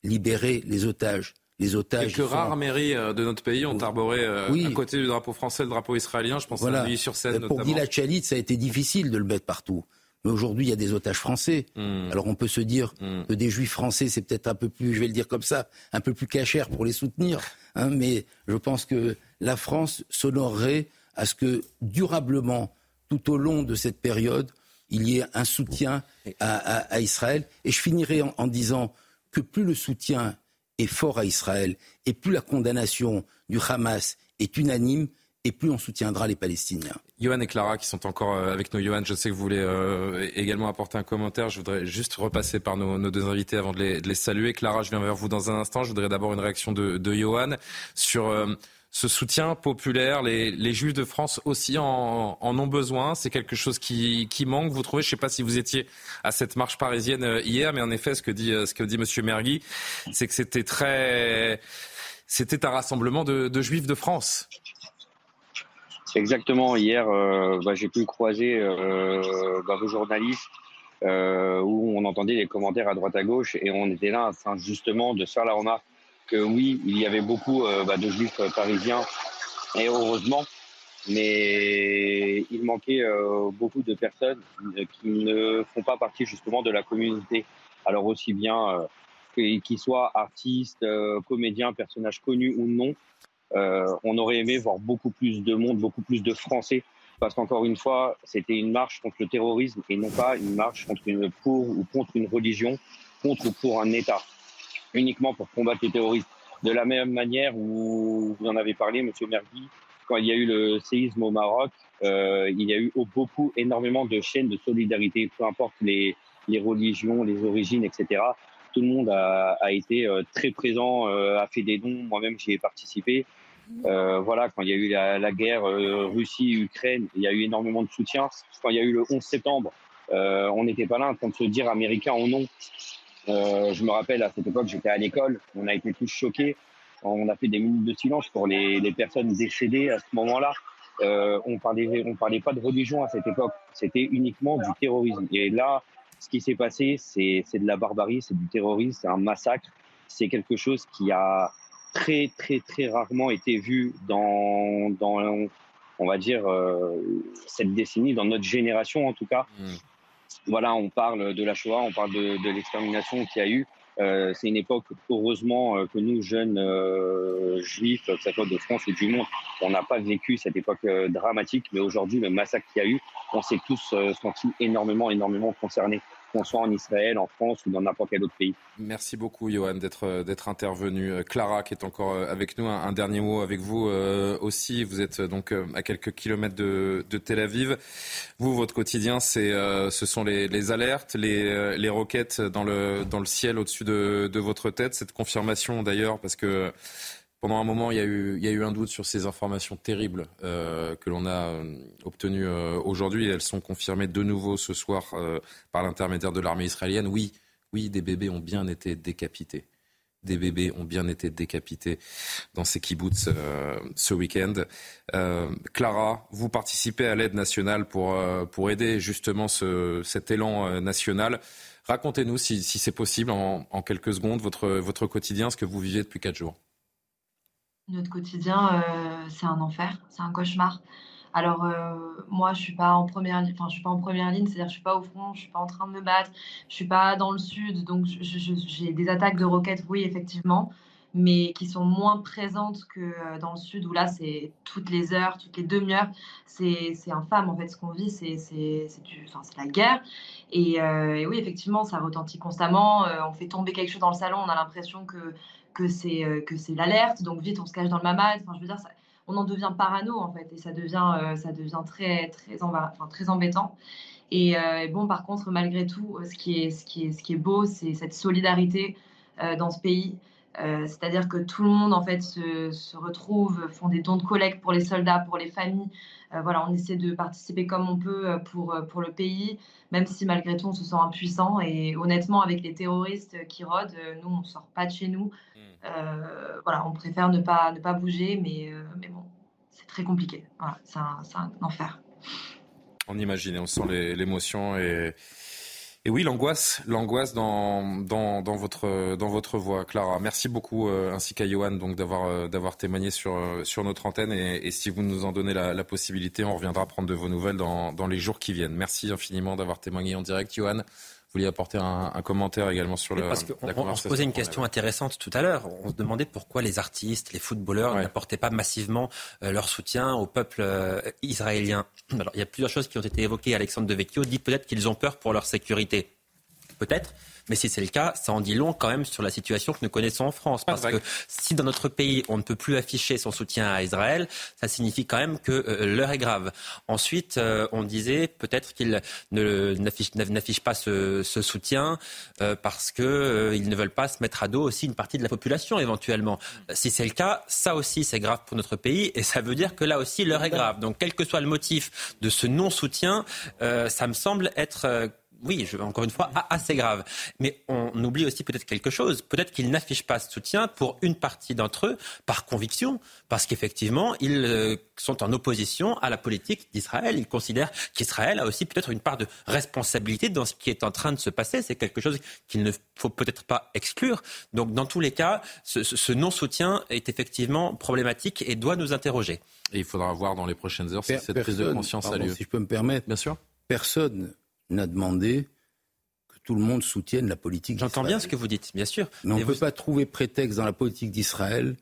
Libérer les otages. Les otages Quelques rares mairies euh, de notre pays ont arboré euh, à côté du drapeau français le drapeau israélien. Je pense voilà. à sur seine Pour Gilad Shalit, ça a été difficile de le mettre partout. Mais aujourd'hui, il y a des otages français. Hmm. Alors on peut se dire hmm. que des juifs français, c'est peut-être un peu plus, je vais le dire comme ça, un peu plus cachère pour les soutenir. Hein, mais je pense que la France s'honorerait à ce que durablement, tout au long de cette période, il y ait un soutien à, Israël. Et je finirai en disant que plus le soutien est fort à Israël et plus la condamnation du Hamas est unanime, et plus on soutiendra les Palestiniens. Johan et Clara qui sont encore euh, avec nous. Johan, je sais que vous voulez euh, également apporter un commentaire. Je voudrais juste repasser par nos, deux invités avant de les, saluer. Clara, je viens vers vous dans un instant. Je voudrais d'abord une réaction de, de Johan sur euh, ce soutien populaire. Les, Juifs de France aussi en, ont besoin. C'est quelque chose qui, manque. Vous trouvez, je ne sais pas si vous étiez à cette marche parisienne hier, mais en effet, ce que dit, ce que dit M. Mergui, c'est que c'était très... C'était un rassemblement de Juifs de France. Exactement. Hier, euh, bah, j'ai pu croiser euh, bah, vos journalistes euh, où on entendait les commentaires à droite à gauche et on était là afin justement de faire la remarque que oui, il y avait beaucoup bah, de juifs parisiens et heureusement, mais il manquait beaucoup de personnes qui ne font pas partie justement de la communauté. Alors aussi bien qu'ils soient artistes, comédiens, personnages connus ou non, euh, on aurait aimé voir beaucoup plus de monde, beaucoup plus de Français, parce qu'encore une fois, c'était une marche contre le terrorisme et non pas une marche contre une, pour ou contre une religion, contre ou pour un État, uniquement pour combattre le terrorisme. De la même manière où vous en avez parlé, Monsieur Mergui, quand il y a eu le séisme au Maroc, euh, il y a eu beaucoup, énormément de chaînes de solidarité, peu importe les, les religions, les origines, etc. Tout le monde a, a été euh, très présent, euh, a fait des dons. Moi-même, j'y ai participé. Euh, voilà, quand il y a eu la, guerre euh, Russie-Ukraine, il y a eu énormément de soutien. Quand il y a eu le 11 septembre, euh, on n'était pas là en train de se dire américain ou non. je me rappelle à cette époque, j'étais à l'école, on a été tous choqués. On a fait des minutes de silence pour les, personnes décédées à ce moment-là. on parlait, on parlait pas de religion à cette époque. C'était uniquement du terrorisme. Et là, ce qui s'est passé, c'est de la barbarie, c'est du terrorisme, c'est un massacre. C'est quelque chose qui a très très très rarement été vu dans, dans on va dire, euh, cette décennie, dans notre génération en tout cas. Mm. Voilà, on parle de la Shoah, on parle de, de l'extermination qu'il y a eu. Euh, c'est une époque, heureusement, euh, que nous, jeunes euh, juifs, que ce soit de France ou du monde, on n'a pas vécu cette époque dramatique. Mais aujourd'hui, le massacre qu'il y a eu, on s'est tous sentis énormément, énormément concernés qu'on soit en Israël, en France ou dans n'importe quel autre pays. Merci beaucoup, Johan, d'être euh, d'être intervenu. Euh, Clara, qui est encore euh, avec nous, un, dernier mot avec vous aussi. Vous êtes donc à quelques kilomètres de, de Tel Aviv. Vous, votre quotidien, c'est ce sont les, les alertes, les, les roquettes dans le dans le ciel au-dessus de, de votre tête. Cette confirmation, d'ailleurs, parce que pendant un moment, il y a eu, il y a eu un doute sur ces informations terribles euh, que l'on a euh, obtenues euh, aujourd'hui. Elles sont confirmées de nouveau ce soir euh, par l'intermédiaire de l'armée israélienne. Oui, oui, des bébés ont bien été décapités. Des bébés ont bien été décapités dans ces kibbutz ce week-end. Clara, vous participez à l'aide nationale pour, pour aider justement ce, cet élan national. Racontez-nous, si, si c'est possible, en, en, quelques secondes, votre, votre quotidien, ce que vous vivez depuis quatre jours. Notre quotidien, euh, c'est un enfer, c'est un cauchemar. Alors euh, moi, je suis enfin suis pas en première ligne, c'est-à-dire je suis pas au front, je suis pas en train de me battre, je suis pas dans le sud, donc j'ai des attaques de roquettes, oui effectivement, mais qui sont moins présentes que euh, dans le sud où là c'est toutes les heures, toutes les demi-heures, c'est infâme en fait ce qu'on vit, c'est la guerre. Et, oui effectivement ça retentit constamment, on fait tomber quelque chose dans le salon, on a l'impression que que c'est euh, que c'est l'alerte, donc vite on se cache dans le mamad. Enfin, je veux dire, on en devient parano en fait, et ça devient euh, ça devient très très enfin, très embêtant. Et, euh, et, bon, par contre, malgré tout, ce qui est ce qui est ce qui est beau, c'est cette solidarité dans ce pays. C'est-à-dire que tout le monde en fait se, se, retrouve, font des dons de collecte pour les soldats, pour les familles. voilà, on essaie de participer comme on peut pour, pour le pays, même si malgré tout on se sent impuissant. Et honnêtement, avec les terroristes qui rôdent, nous on sort pas de chez nous. Euh, voilà, on préfère ne pas, ne pas bouger, mais, euh, mais bon, c'est très compliqué. Voilà, c'est un, un, enfer. On imagine, on sent l'émotion et, et oui, l'angoisse, l'angoisse dans, dans, dans, votre, dans votre voix, Clara. Merci beaucoup, euh, ainsi qu'à Johan, donc d'avoir, d'avoir témoigné sur, sur notre antenne. Et, si vous nous en donnez la, la, possibilité, on reviendra prendre de vos nouvelles dans, dans les jours qui viennent. Merci infiniment d'avoir témoigné en direct, Johan. Vous vouliez apporter un, un commentaire également sur le. Parce qu'on on se posait une question intéressante tout à l'heure. On se demandait pourquoi les artistes, les footballeurs ouais. n'apportaient pas massivement euh, leur soutien au peuple euh, israélien. Alors, il y a plusieurs choses qui ont été évoquées. Alexandre Devecchio dit peut-être qu'ils ont peur pour leur sécurité. Peut-être. Mais si c'est le cas, ça en dit long quand même sur la situation que nous connaissons en France. Parce que si dans notre pays, on ne peut plus afficher son soutien à Israël, ça signifie quand même que euh, l'heure est grave. Ensuite, euh, on disait peut-être qu'ils n'affichent pas ce, ce soutien euh, parce qu'ils ne veulent pas se mettre à dos aussi une partie de la population éventuellement. Si c'est le cas, ça aussi c'est grave pour notre pays et ça veut dire que là aussi l'heure est grave. Donc quel que soit le motif de ce non-soutien, ça me semble être oui, je, encore une fois, assez grave. Mais on oublie aussi peut-être quelque chose. Peut-être qu'ils n'affichent pas ce soutien pour une partie d'entre eux par conviction, parce qu'effectivement, ils euh, sont en opposition à la politique d'Israël. Ils considèrent qu'Israël a aussi peut-être une part de responsabilité dans ce qui est en train de se passer. C'est quelque chose qu'il ne faut peut-être pas exclure. Donc, dans tous les cas, ce, ce non-soutien est effectivement problématique et doit nous interroger. Et il faudra voir dans les prochaines heures si cette prise de conscience pardon, a lieu. Si je peux me permettre, bien sûr. Personne n'a demandé que tout le monde soutienne la politique J'entends bien ce que vous dites, bien sûr. Mais on ne peut pas trouver prétexte dans la politique d'Israël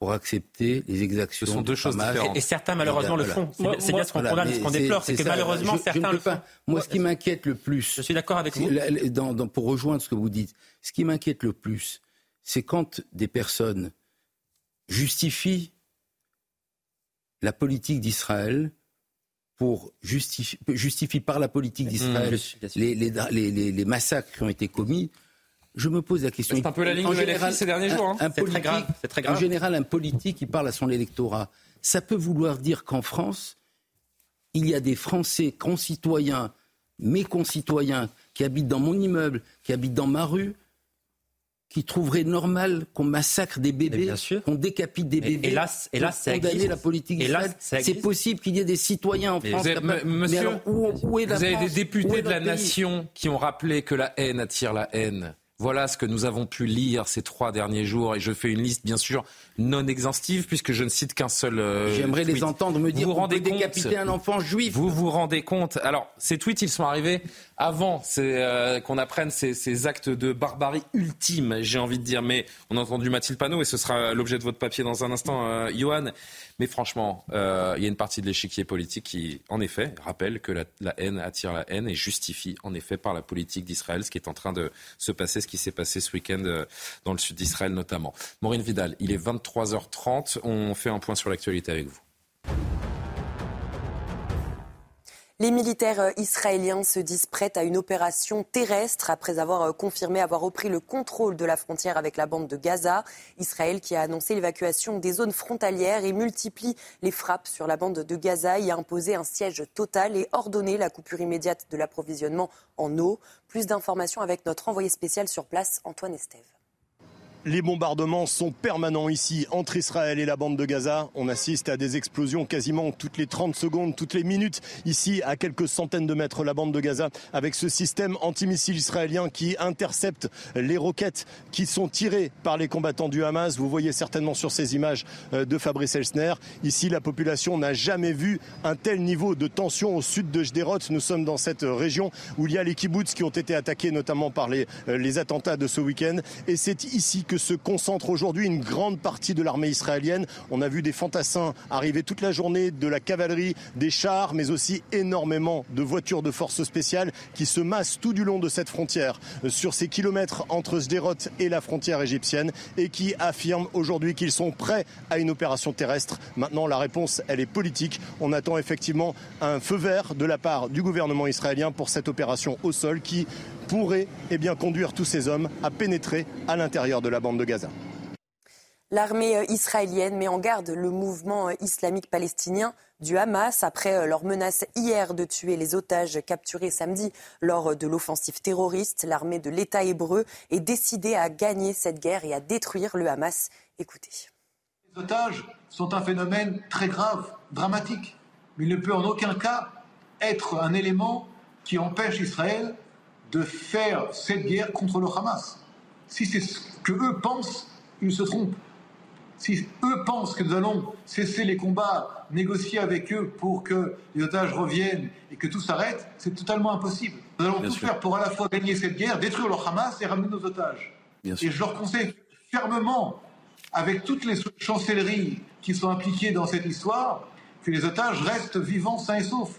pour accepter les exactions. Ce sont deux choses différentes. Et, et, certains, malheureusement, le font. C'est bien ce qu'on condamne, ce qu'on déplore, c'est que ça, malheureusement, je, certains je le pas. font. Moi, ce qui m'inquiète le plus. Je suis d'accord avec vous. Dans, dans, pour rejoindre ce que vous dites, ce qui m'inquiète le plus, c'est quand des personnes justifient la politique d'Israël pour justifier, justifie par la politique d'Israël mmh, les, les, les, les, massacres qui ont été commis, je me pose la question. C'est un peu la ligne en de général, ces derniers jours. Hein. Un, un c'est très grave. Très grave. En général, un politique qui parle à son électorat, ça peut vouloir dire qu'en France, il y a des Français concitoyens, mes concitoyens, qui habitent dans mon immeuble, qui habitent dans ma rue, qui trouverait normal qu'on massacre des bébés, qu'on décapite des bébés, et hélas, condamner la politique. C'est possible qu'il y ait des citoyens en France. Vous avez, mais, monsieur, mais alors, où, où est la vous avez des députés de la pays? nation qui ont rappelé que la haine attire la haine. Voilà ce que nous avons pu lire ces trois derniers jours. Et je fais une liste, bien sûr, non exhaustive, puisque je ne cite qu'un seul. Euh, J'aimerais les entendre me dire vous, vous rendez décapiter un enfant juif. Vous vous rendez compte Alors, ces tweets, ils sont arrivés avant euh, qu'on apprenne ces, ces, actes de barbarie ultime, j'ai envie de dire. Mais on a entendu Mathilde Panot, et ce sera l'objet de votre papier dans un instant, euh, Johan. Mais franchement, euh, il y a une partie de l'échiquier politique qui, en effet, rappelle que la, la, haine attire la haine et justifie, en effet, par la politique d'Israël, ce qui est en train de se passer, ce qui s'est passé ce week-end euh, dans le sud d'Israël notamment. Maureen Vidal, il est 23h30. On fait un point sur l'actualité avec vous. Les militaires euh, israéliens se disent prêts à une opération terrestre après avoir euh, confirmé avoir repris le contrôle de la frontière avec la bande de Gaza. Israël qui a annoncé l'évacuation des zones frontalières et multiplie les frappes sur la bande de Gaza y a imposé un siège total et ordonné la coupure immédiate de l'approvisionnement en eau. Plus d'informations avec notre envoyé spécial sur place, Antoine Estève. Les bombardements sont permanents ici entre Israël et la bande de Gaza. On assiste à des explosions quasiment toutes les 30 secondes, toutes les minutes ici à quelques centaines de mètres la bande de Gaza avec ce système antimissile israélien qui intercepte les roquettes qui sont tirées par les combattants du Hamas. Vous voyez certainement sur ces images euh, de Fabrice Elsner. Ici, la population n'a jamais vu un tel niveau de tension au sud de Jderot. Nous sommes dans cette région où il y a les kibbutz qui ont été attaqués notamment par les, euh, les attentats de ce week-end. Et c'est ici que se concentre aujourd'hui une grande partie de l'armée israélienne. On a vu des fantassins arriver toute la journée, de la cavalerie, des chars, mais aussi énormément de voitures de force spéciales qui se massent tout du long de cette frontière, euh, sur ces kilomètres entre Sderot et la frontière égyptienne, et qui affirment aujourd'hui qu'ils sont prêts à une opération terrestre. Maintenant, la réponse, elle est politique. On attend effectivement un feu vert de la part du gouvernement israélien pour cette opération au sol qui pourrait eh bien, conduire tous ces hommes à pénétrer à l'intérieur de la bande de Gaza. L'armée euh, israélienne met en garde le mouvement euh, islamique palestinien du Hamas après euh, leur menace hier de tuer les otages capturés samedi lors de l'offensive terroriste. L'armée de l'État hébreu est décidée à gagner cette guerre et à détruire le Hamas. Écoutez. Les otages sont un phénomène très grave, dramatique, mais il ne peut en aucun cas être un élément qui empêche Israël de faire cette guerre contre le Hamas. Si c'est ce que eux pensent, ils se trompent. Si eux pensent que nous allons cesser les combats, négocier avec eux pour que les otages reviennent et que tout s'arrête, c'est totalement impossible. Nous allons tout faire pour à la fois gagner cette guerre, détruire le Hamas et ramener nos otages. et je leur conseille fermement, avec toutes les chancelleries qui sont impliquées dans cette histoire, que les otages restent vivants, sains et saufs.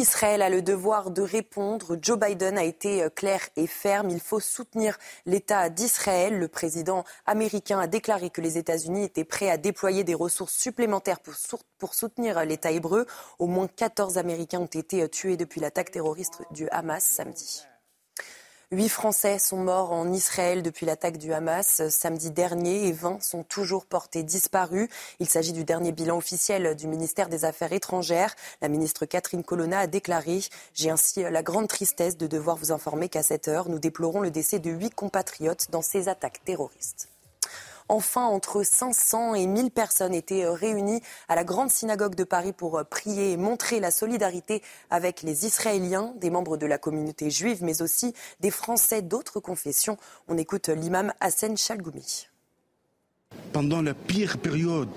Israël a le devoir de répondre. Joe Biden a été euh, clair et ferme. Il faut soutenir l'État d'Israël. Le président américain a déclaré que les États-Unis étaient prêts à déployer des ressources supplémentaires pour, soutenir l'État hébreu. Au moins 14 Américains ont été euh, tués depuis l'attaque terroriste du Hamas samedi. Huit Français sont morts en Israël depuis l'attaque du Hamas samedi dernier et 20 sont toujours portés disparus. Il s'agit du dernier bilan officiel du ministère des Affaires étrangères. La ministre Catherine Colonna a déclaré J'ai ainsi la grande tristesse de devoir vous informer qu'à cette heure, nous déplorons le décès de huit compatriotes dans ces attaques terroristes. Enfin, entre 500 et 1000 personnes étaient euh, réunies à la grande synagogue de Paris pour euh, prier et montrer la solidarité avec les Israéliens, des membres de la communauté juive, mais aussi des Français d'autres confessions. On écoute l'imam Hassan Chalgoumi. Pendant la pire période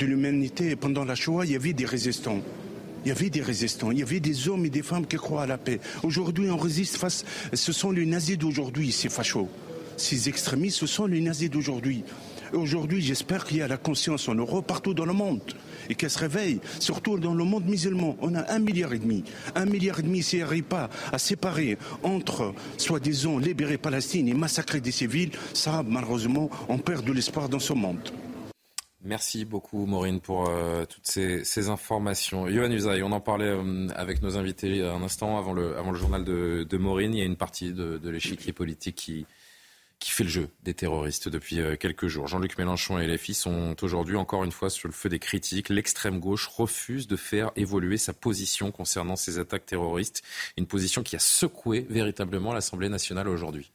de l'humanité, pendant la Shoah, il y avait des résistants. Il y avait des résistants, il y avait des hommes et des femmes qui croient à la paix. Aujourd'hui, on résiste face. Ce sont les nazis d'aujourd'hui, ces fachos ces extrémistes, ce sont les nazis d'aujourd'hui. Aujourd'hui, j'espère qu'il y a la conscience en Europe, partout dans le monde, et qu'elle se réveille, surtout dans le monde musulman. On a un milliard et demi. Un milliard et demi, s'il n'arrive pas à séparer entre, soi-disant, libérer Palestine et massacrer des civils, ça, malheureusement, on perd de l'espoir dans ce monde. Merci beaucoup Maureen pour euh, toutes ces, informations. Yohann Usaï, on en parlait euh, avec nos invités un instant avant le, journal de, Maureen. Il y a une partie de l'échiquier politique qui, qui fait le jeu des terroristes depuis euh, quelques jours. Jean-Luc Mélenchon et LFI sont aujourd'hui encore une fois sur le feu des critiques. L'extrême gauche refuse de faire évoluer sa position concernant ces attaques terroristes, une position qui a secoué véritablement l'Assemblée nationale aujourd'hui.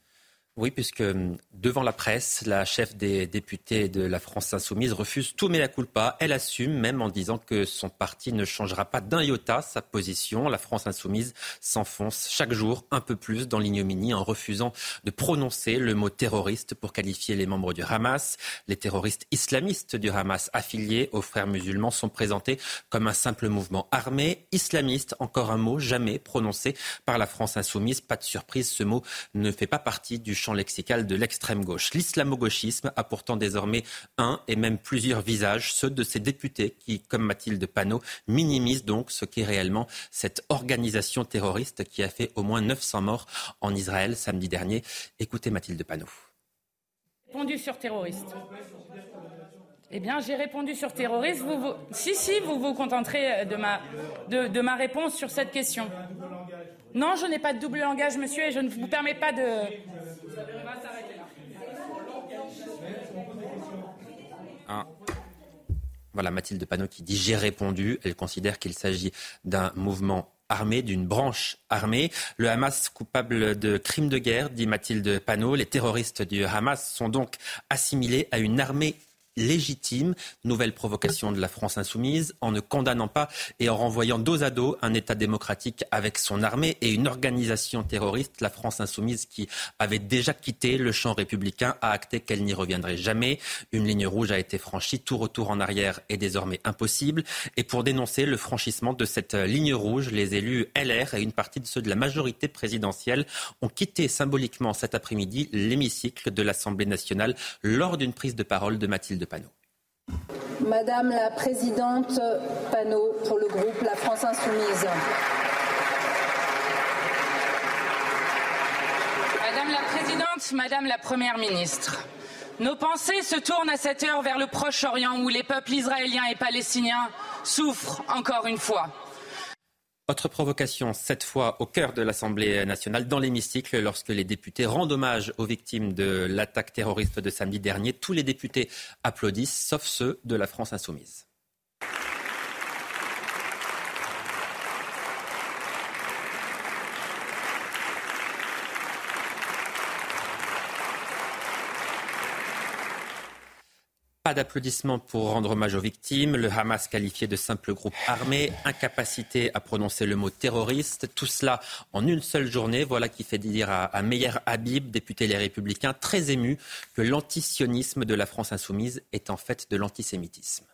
Oui, puisque hum, devant la presse, la chef des députés de la France insoumise refuse tout mea culpa. Elle assume même en disant que son parti ne changera pas d'un iota sa position. La France insoumise s'enfonce chaque jour un peu plus dans l'ignominie en refusant de prononcer le mot terroriste pour qualifier les membres du Hamas. Les terroristes islamistes du Hamas affiliés aux frères musulmans sont présentés comme un simple mouvement armé islamiste. Encore un mot jamais prononcé par la France insoumise. Pas de surprise, ce mot ne fait pas partie du champ lexical de l'extrême gauche. L'islamo-gauchisme a pourtant désormais un et même plusieurs visages, ceux de ces députés qui, comme Mathilde Panot, minimisent donc ce qu'est réellement cette organisation terroriste qui a fait au moins 900 morts en Israël samedi dernier. Écoutez Mathilde Panot. Répondu sur terroriste. Eh bien, j'ai répondu sur terroriste. Si, si, vous vous contenterez de ma, de ma réponse sur cette question. Non, je n'ai pas de double langage, monsieur, et je ne vous permets pas de. Voilà Mathilde Panot qui dit j'ai répondu. Elle considère qu'il s'agit d'un mouvement armé, d'une branche armée. Le Hamas coupable de crimes de guerre, dit Mathilde Panot. Les terroristes du Hamas sont donc assimilés à une armée légitime. Nouvelle provocation de la France insoumise en ne condamnant pas et en renvoyant dos à dos un État démocratique avec son armée et une organisation terroriste. La France insoumise qui avait déjà quitté le champ républicain a acté qu'elle n'y reviendrait jamais. Une ligne rouge a été franchie. Tout retour en arrière est désormais impossible. Et pour dénoncer le franchissement de cette ligne rouge, les élus LR et une partie de ceux de la majorité présidentielle ont quitté symboliquement cet après-midi l'hémicycle de l'Assemblée nationale lors d'une prise de parole de Mathilde Panot. Madame la présidente Panot pour le groupe La France Insoumise. Madame la présidente, Madame la première ministre. Nos pensées se tournent à cette heure vers le Proche-Orient où les peuples israéliens et palestiniens souffrent encore une fois. Autre provocation, cette fois au cœur de l'Assemblée nationale, dans l'hémicycle, lorsque les députés rendent hommage aux victimes de l'attaque terroriste de samedi dernier. Tous les députés applaudissent, sauf ceux de la France insoumise. Pas d'applaudissements pour rendre hommage aux victimes. Le Hamas qualifié de simple groupe armé, incapacité à prononcer le mot terroriste. Tout cela en une seule journée. Voilà qui fait dire à, Meyer Habib, député Les Républicains, très ému que l'antisionisme de la France insoumise est en fait de l'antisémitisme.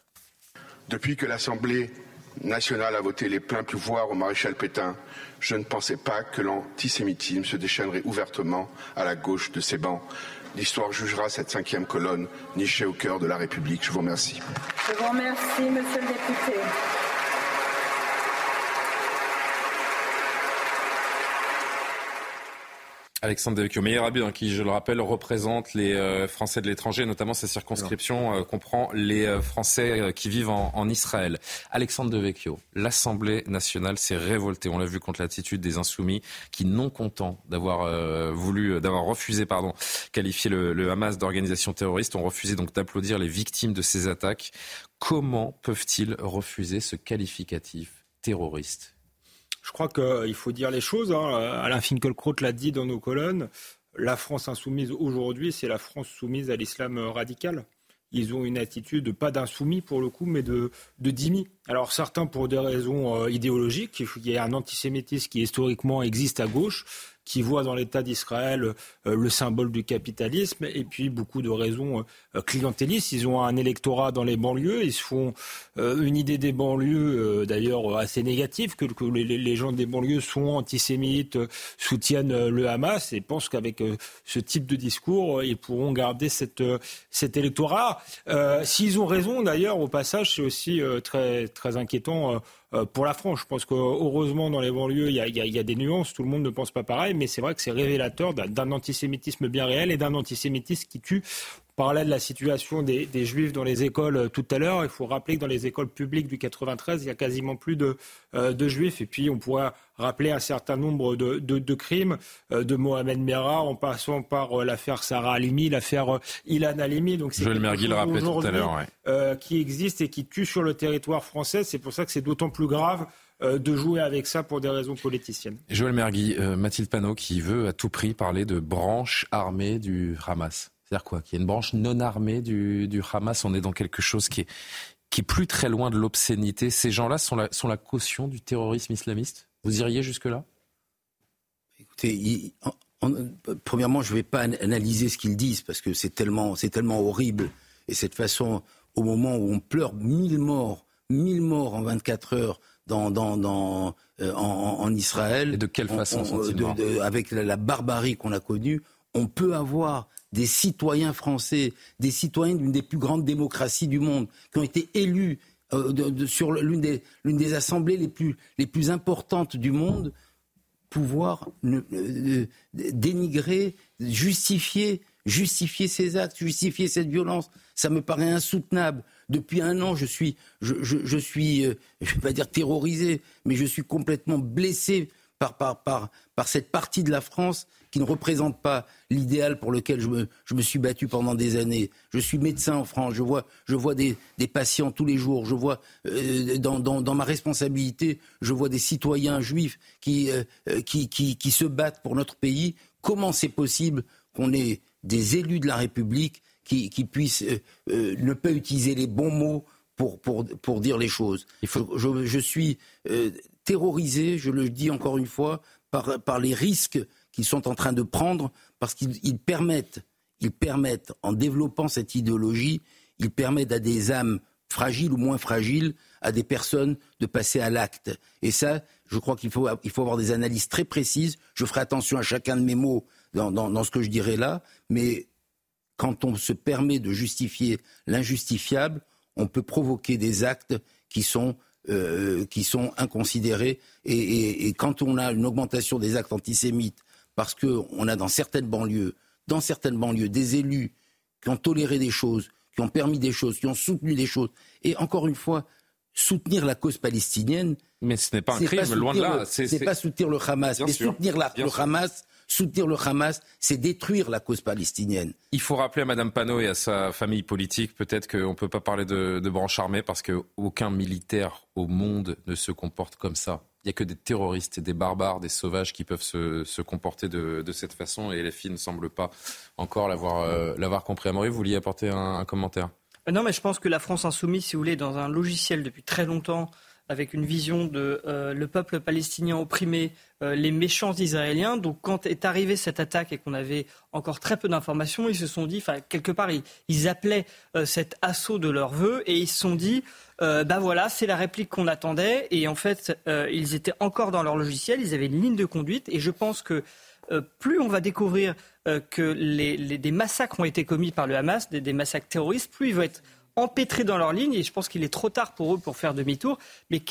Depuis que l'Assemblée nationale a voté les pleins pouvoirs au maréchal Pétain, je ne pensais pas que l'antisémitisme se déchaînerait ouvertement à la gauche de ces bancs. L'histoire jugera cette cinquième colonne nichée au cœur de la République. Je vous remercie. Je vous remercie, monsieur le député. Alexandre Devecchio, Meyer Abud, qui, je le rappelle, représente les euh, Français de l'étranger, notamment sa circonscription euh, comprend les euh, Français qui vivent en, Israël. Alexandre Devecchio, l'Assemblée nationale s'est révoltée, on l'a vu, contre l'attitude des insoumis qui, non contents d'avoir voulu, d'avoir refusé, pardon, qualifier le, le Hamas d'organisation terroriste, ont refusé donc d'applaudir les victimes de ces attaques. Comment peuvent-ils refuser ce qualificatif terroriste? Je crois qu'il faut dire les choses. Hein. Alain Finkielkraut l'a dit dans nos colonnes. La France insoumise aujourd'hui, c'est la France soumise à l'islam radical. Ils ont une attitude, pas d'insoumis pour le coup, mais de, de dhimmi. Alors certains pour des raisons euh, idéologiques, il y a un antisémitisme qui historiquement existe à gauche, qui voit dans l'État d'Israël euh, le symbole du capitalisme, et puis beaucoup de raisons euh, clientélistes. Ils ont un électorat dans les banlieues, ils se font euh, une idée des banlieues, d'ailleurs assez négative, que, les, gens des banlieues sont antisémites, soutiennent le Hamas, et pensent qu'avec ce type de discours, ils pourront garder cette, cet électorat. S'ils ont raison, d'ailleurs, au passage, c'est aussi très, très inquiétant euh, pour la France. Je pense qu'heureusement, dans les banlieues, il y, a, des nuances. Tout le monde ne pense pas pareil, mais c'est vrai que c'est révélateur d'un antisémitisme bien réel et d'un antisémitisme qui tue parlait de la situation des, juifs dans les écoles euh, tout à l'heure. Il faut rappeler que dans les écoles publiques du 93, il y a quasiment plus de, euh, de juifs. Et puis, on pourrait rappeler un certain nombre de, de, crimes de Mohamed Merah, en passant par l'affaire Sarah Halimi, l'affaire Ilan Halimi. Donc, c'est Joël Mergui le rappelait tout à l'heure. qui existe et qui tue sur le territoire français. C'est pour ça que c'est d'autant plus grave de jouer avec ça pour des raisons politiciennes. Joël Mergui, Mathilde Panot qui veut à tout prix parler de branche armée du Hamas. C'est-à-dire quoi Qu'il y a une branche non armée du, du Hamas. On est dans quelque chose qui est, qui est plus très loin de l'obscénité. Ces gens-là sont la, sont la caution du terrorisme islamiste? Vous iriez jusque-là? Écoutez, premièrement, je ne vais pas analyser ce qu'ils disent parce que c'est tellement, c'est tellement horrible. Et cette façon, au moment où on pleure mille morts, mille morts en 24 heures dans, dans, dans euh, en, Israël. Et de quelle façon Avec la barbarie qu'on a connue, on peut avoir des citoyens français, des citoyens d'une des plus grandes démocraties du monde, qui ont été élus euh, sur l'une des, des, assemblées les plus, les plus importantes du monde, pouvoir euh, dénigrer, justifier, justifier ces actes, justifier cette violence. Ça me paraît insoutenable. Depuis un an, je suis, je, je, suis, euh, je vais pas dire terrorisé, mais je suis complètement blessé par, par, par, par cette partie de la France qui ne représente pas l'idéal pour lequel je me, je me, suis battu pendant des années. Je suis médecin en France, je vois, je vois des, des patients tous les jours, je vois euh, dans, dans, dans, ma responsabilité, je vois des citoyens juifs qui, euh, qui, qui, qui, se battent pour notre pays. Comment c'est possible qu'on ait des élus de la République qui, qui puissent euh, ne pas utiliser les bons mots pour, pour, pour dire les choses? Il faut... je, je, suis terrorisé, je le dis encore une fois, par, par les risques qu'ils sont en train de prendre parce qu'ils permettent, ils permettent, en développant cette idéologie, ils permettent à des âmes fragiles ou moins fragiles, à des personnes de passer à l'acte. Et ça, je crois qu'il faut, il faut avoir des analyses très précises. Je ferai attention à chacun de mes mots dans, dans, ce que je dirai là, mais quand on se permet de justifier l'injustifiable, on peut provoquer des actes qui sont euh, qui sont inconsidérés. Et, quand on a une augmentation des actes antisémites parce qu'on a dans certaines banlieues, dans certaines banlieues, des élus qui ont toléré des choses, qui ont permis des choses, qui ont soutenu des choses. Et encore une fois, soutenir la cause palestinienne. Mais ce n'est pas un crime, loin de là. C'est pas soutenir le Hamas. mais soutenir le Hamas, soutenir le Hamas, c'est détruire la cause palestinienne. Il faut rappeler à Mme Panot et à sa famille politique, peut-être qu'on ne peut pas parler de, de branche armée parce qu'aucun militaire au monde ne se comporte comme ça il n'y a que des terroristes des barbares, des sauvages qui peuvent se, comporter de, cette façon et les filles ne semblent pas encore l'avoir euh, compris. Amaury, vous vouliez apporter un, commentaire? Euh, Non, mais je pense que la France insoumise, si vous voulez, dans un logiciel depuis très longtemps, avec une vision de euh, le peuple palestinien opprimé, les méchants israéliens. Donc quand est arrivée cette attaque et qu'on avait encore très peu d'informations, ils se sont dit, enfin quelque part, ils, appelaient cet assaut de leur vœu et ils se sont dit, ben voilà, c'est la réplique qu'on attendait. Et en fait, euh, ils étaient encore dans leur logiciel, ils avaient une ligne de conduite. Et je pense que euh, plus on va découvrir que des massacres ont été commis par le Hamas, des, massacres terroristes, plus ils vont être empêtrés dans leur ligne. Et je pense qu'il est trop tard pour eux pour faire demi-tour. Mais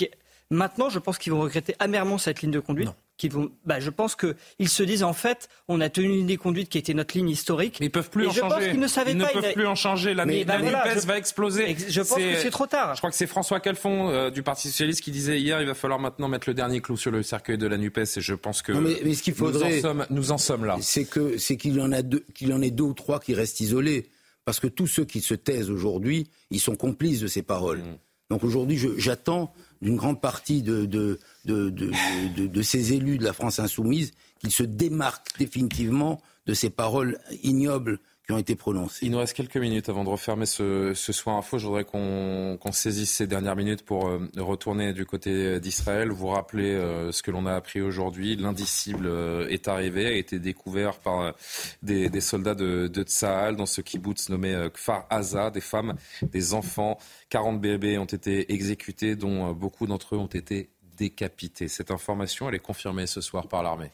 maintenant, je pense qu'ils vont regretter amèrement cette ligne de conduite vont, bah, je pense qu'ils se disent en fait, on a tenu une des conduites qui était notre ligne historique. Mais ils peuvent plus en changer. Ils ne, savaient ils pas, ne peuvent plus en changer. La, mais, la bah, va exploser. Je pense que c'est trop tard. Je crois que c'est François Calfon euh, du Parti socialiste qui disait hier, il va falloir maintenant mettre le dernier clou sur le cercueil de la Nupes. Et je pense que mais, ce qu'il faudrait, nous en sommes, nous en sommes là. C'est que c'est qu'il y en a deux, qu'il y en ait deux ou trois qui restent isolés, parce que tous ceux qui se taisent aujourd'hui, ils sont complices de ces paroles. Mm. Donc aujourd'hui, j'attends d'une grande partie de, de, de, de, ces élus de la France insoumise qu'ils se démarquent définitivement de ces paroles ignobles qui ont été prononcées. Il nous reste quelques minutes avant de refermer ce, ce soir info. Je voudrais qu'on saisisse ces dernières minutes pour euh, retourner du côté d'Israël, vous rappeler euh, ce que l'on a appris aujourd'hui. L'indicible euh, est arrivé, a été découvert par des, des soldats de, de Tsahal dans ce kibbutz nommé Kfar Aza, des femmes, des enfants. 40 bébés ont été exécutés, dont beaucoup d'entre eux ont été décapités. Cette information, elle est confirmée ce soir par l'armée.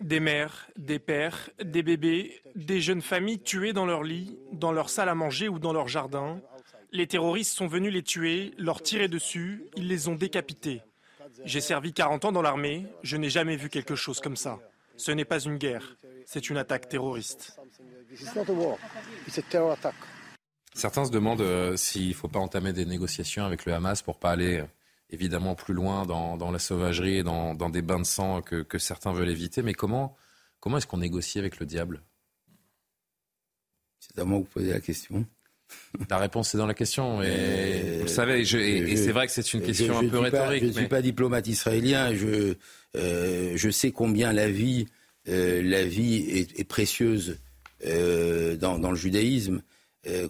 Des mères, des pères, des bébés, des jeunes familles tuées dans leur lit, dans leur salle à manger ou dans leur jardin. Les terroristes sont venus les tuer, leur tirer dessus, ils les ont décapités. J'ai servi 40 ans dans l'armée, je n'ai jamais vu quelque chose comme ça. Ce n'est pas une guerre, c'est une attaque terroriste. Certains se demandent euh, s'il ne faut pas entamer des négociations avec le Hamas pour pas aller euh, évidemment plus loin dans, la sauvagerie et dans, des bains de sang que, certains veulent éviter. Mais comment, comment est-ce qu'on négocie avec le diable? C'est à moi que vous posez la question. La réponse est dans la question. Et vous savez, et, c'est vrai que c'est une question un peu rhétorique. je ne suis pas diplomate israélien. Je, euh, je sais combien la vie, euh, la vie est, précieuse euh, dans, le judaïsme.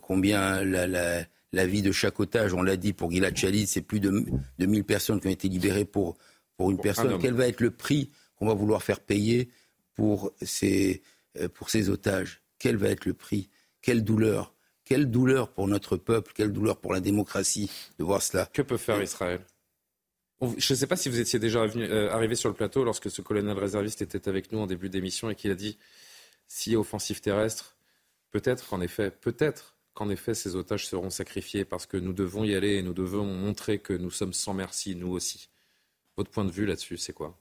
combien la, la, vie de chaque otage, on l'a dit pour Gilad Shalit, c'est plus de, de 1000 personnes qui ont été libérées pour, pour une personne. Quel va être le prix qu'on va vouloir faire payer pour ces, pour ces otages? Quel va être le prix? Quelle douleur? Quelle douleur pour notre peuple, quelle douleur pour la démocratie de voir cela? Que peut faire Israël? Je ne sais pas si vous étiez déjà euh, arrivé sur le plateau lorsque ce colonel réserviste était avec nous en début d'émission et qu'il a dit s'il y a offensive terrestre, peut-être qu'en effet, peut-être qu'en effet ces otages seront sacrifiés parce que nous devons y aller et nous devons montrer que nous sommes sans merci, nous aussi. Votre point de vue là-dessus, c'est quoi?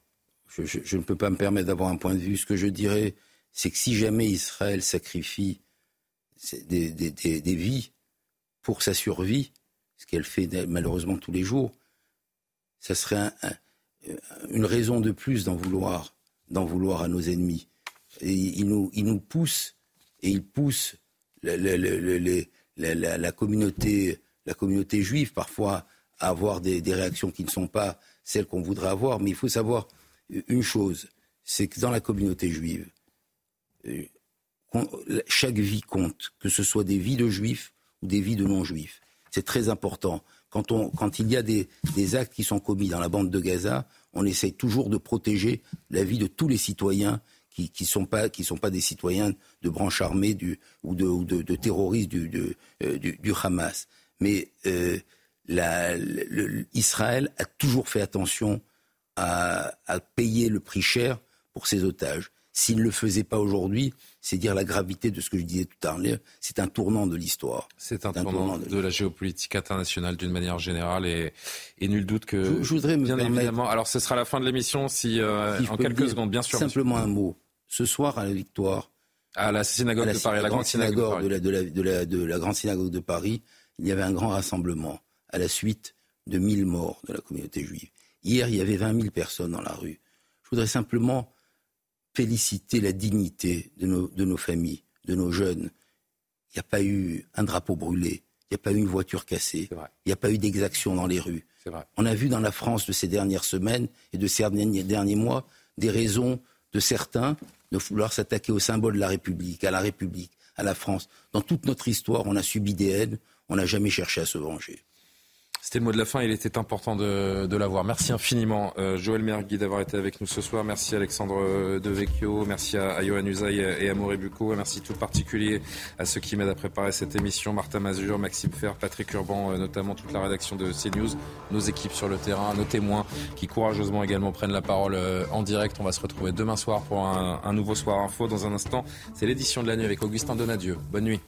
Je, ne peux pas me permettre d'avoir un point de vue. Ce que je dirais, c'est que si jamais Israël sacrifie des, vies pour sa survie, ce qu'elle fait malheureusement tous les jours, ça serait une raison de plus d'en vouloir, à nos ennemis. Et nous, ils nous poussent et ils poussent la, la, communauté, la communauté juive parfois à avoir des, des réactions qui ne sont pas celles qu'on voudrait avoir. Mais il faut savoir une chose, c'est que dans la communauté juive, euh, chaque vie compte, que ce soit des vies de juifs ou des vies de non-juifs. C'est très important. Quand, on, quand il y a des, actes qui sont commis dans la bande de Gaza, on essaye toujours de protéger la vie de tous les citoyens qui ne sont, pas, qui sont pas des citoyens de branche armée du, ou, de, ou de, terroristes du, euh, du, du, Hamas. Mais euh, la, Israël a toujours fait attention à, à payer le prix cher pour ses otages. S'il ne le faisait pas aujourd'hui, c'est dire la gravité de ce que je disais tout à l'heure. C'est un tournant de l'histoire. C'est un, tournant, de, la géopolitique internationale d'une manière générale et, nul doute que. Je, voudrais me bien évidemment. Alors ce sera la fin de l'émission si, euh, en quelques secondes, bien sûr. Simplement un mot. Ce soir à la Victoire. À la synagogue de Paris, la, grande synagogue, de, la, de la grande synagogue de Paris, il y avait un grand rassemblement à la suite de 1000 morts de la communauté juive. Hier, il y avait 20 000 personnes dans la rue. Je voudrais simplement féliciter la dignité de nos, de nos familles, de nos jeunes. Il n'y a pas eu un drapeau brûlé, il n'y a pas eu une voiture cassée, il n'y a pas eu d'exaction dans les rues. On a vu dans la France de ces dernières semaines et de ces derniers mois des raisons de certains de vouloir s'attaquer au symbole de la République, à la République, à la France. Dans toute notre histoire, on a subi des haines, on n'a jamais cherché à se venger. C'était le mot de la fin, il était important de, l'avoir. Merci infiniment, euh, Joël Mergui, d'avoir été avec nous ce soir. Merci Alexandre euh, Devecchio, merci à, Johan Usaï et à Mauré Bucco. Merci tout particulier à ceux qui m'aident à préparer cette émission, Martin Mazur, Maxime Fer, Patrick Urban, euh, notamment toute la rédaction de CNews, nos équipes sur le terrain, nos témoins qui courageusement également prennent la parole en direct. On va se retrouver demain soir pour un, un nouveau Soir Info. Dans un instant, c'est l'édition de la nuit avec Augustin Donadieu. Bonne nuit.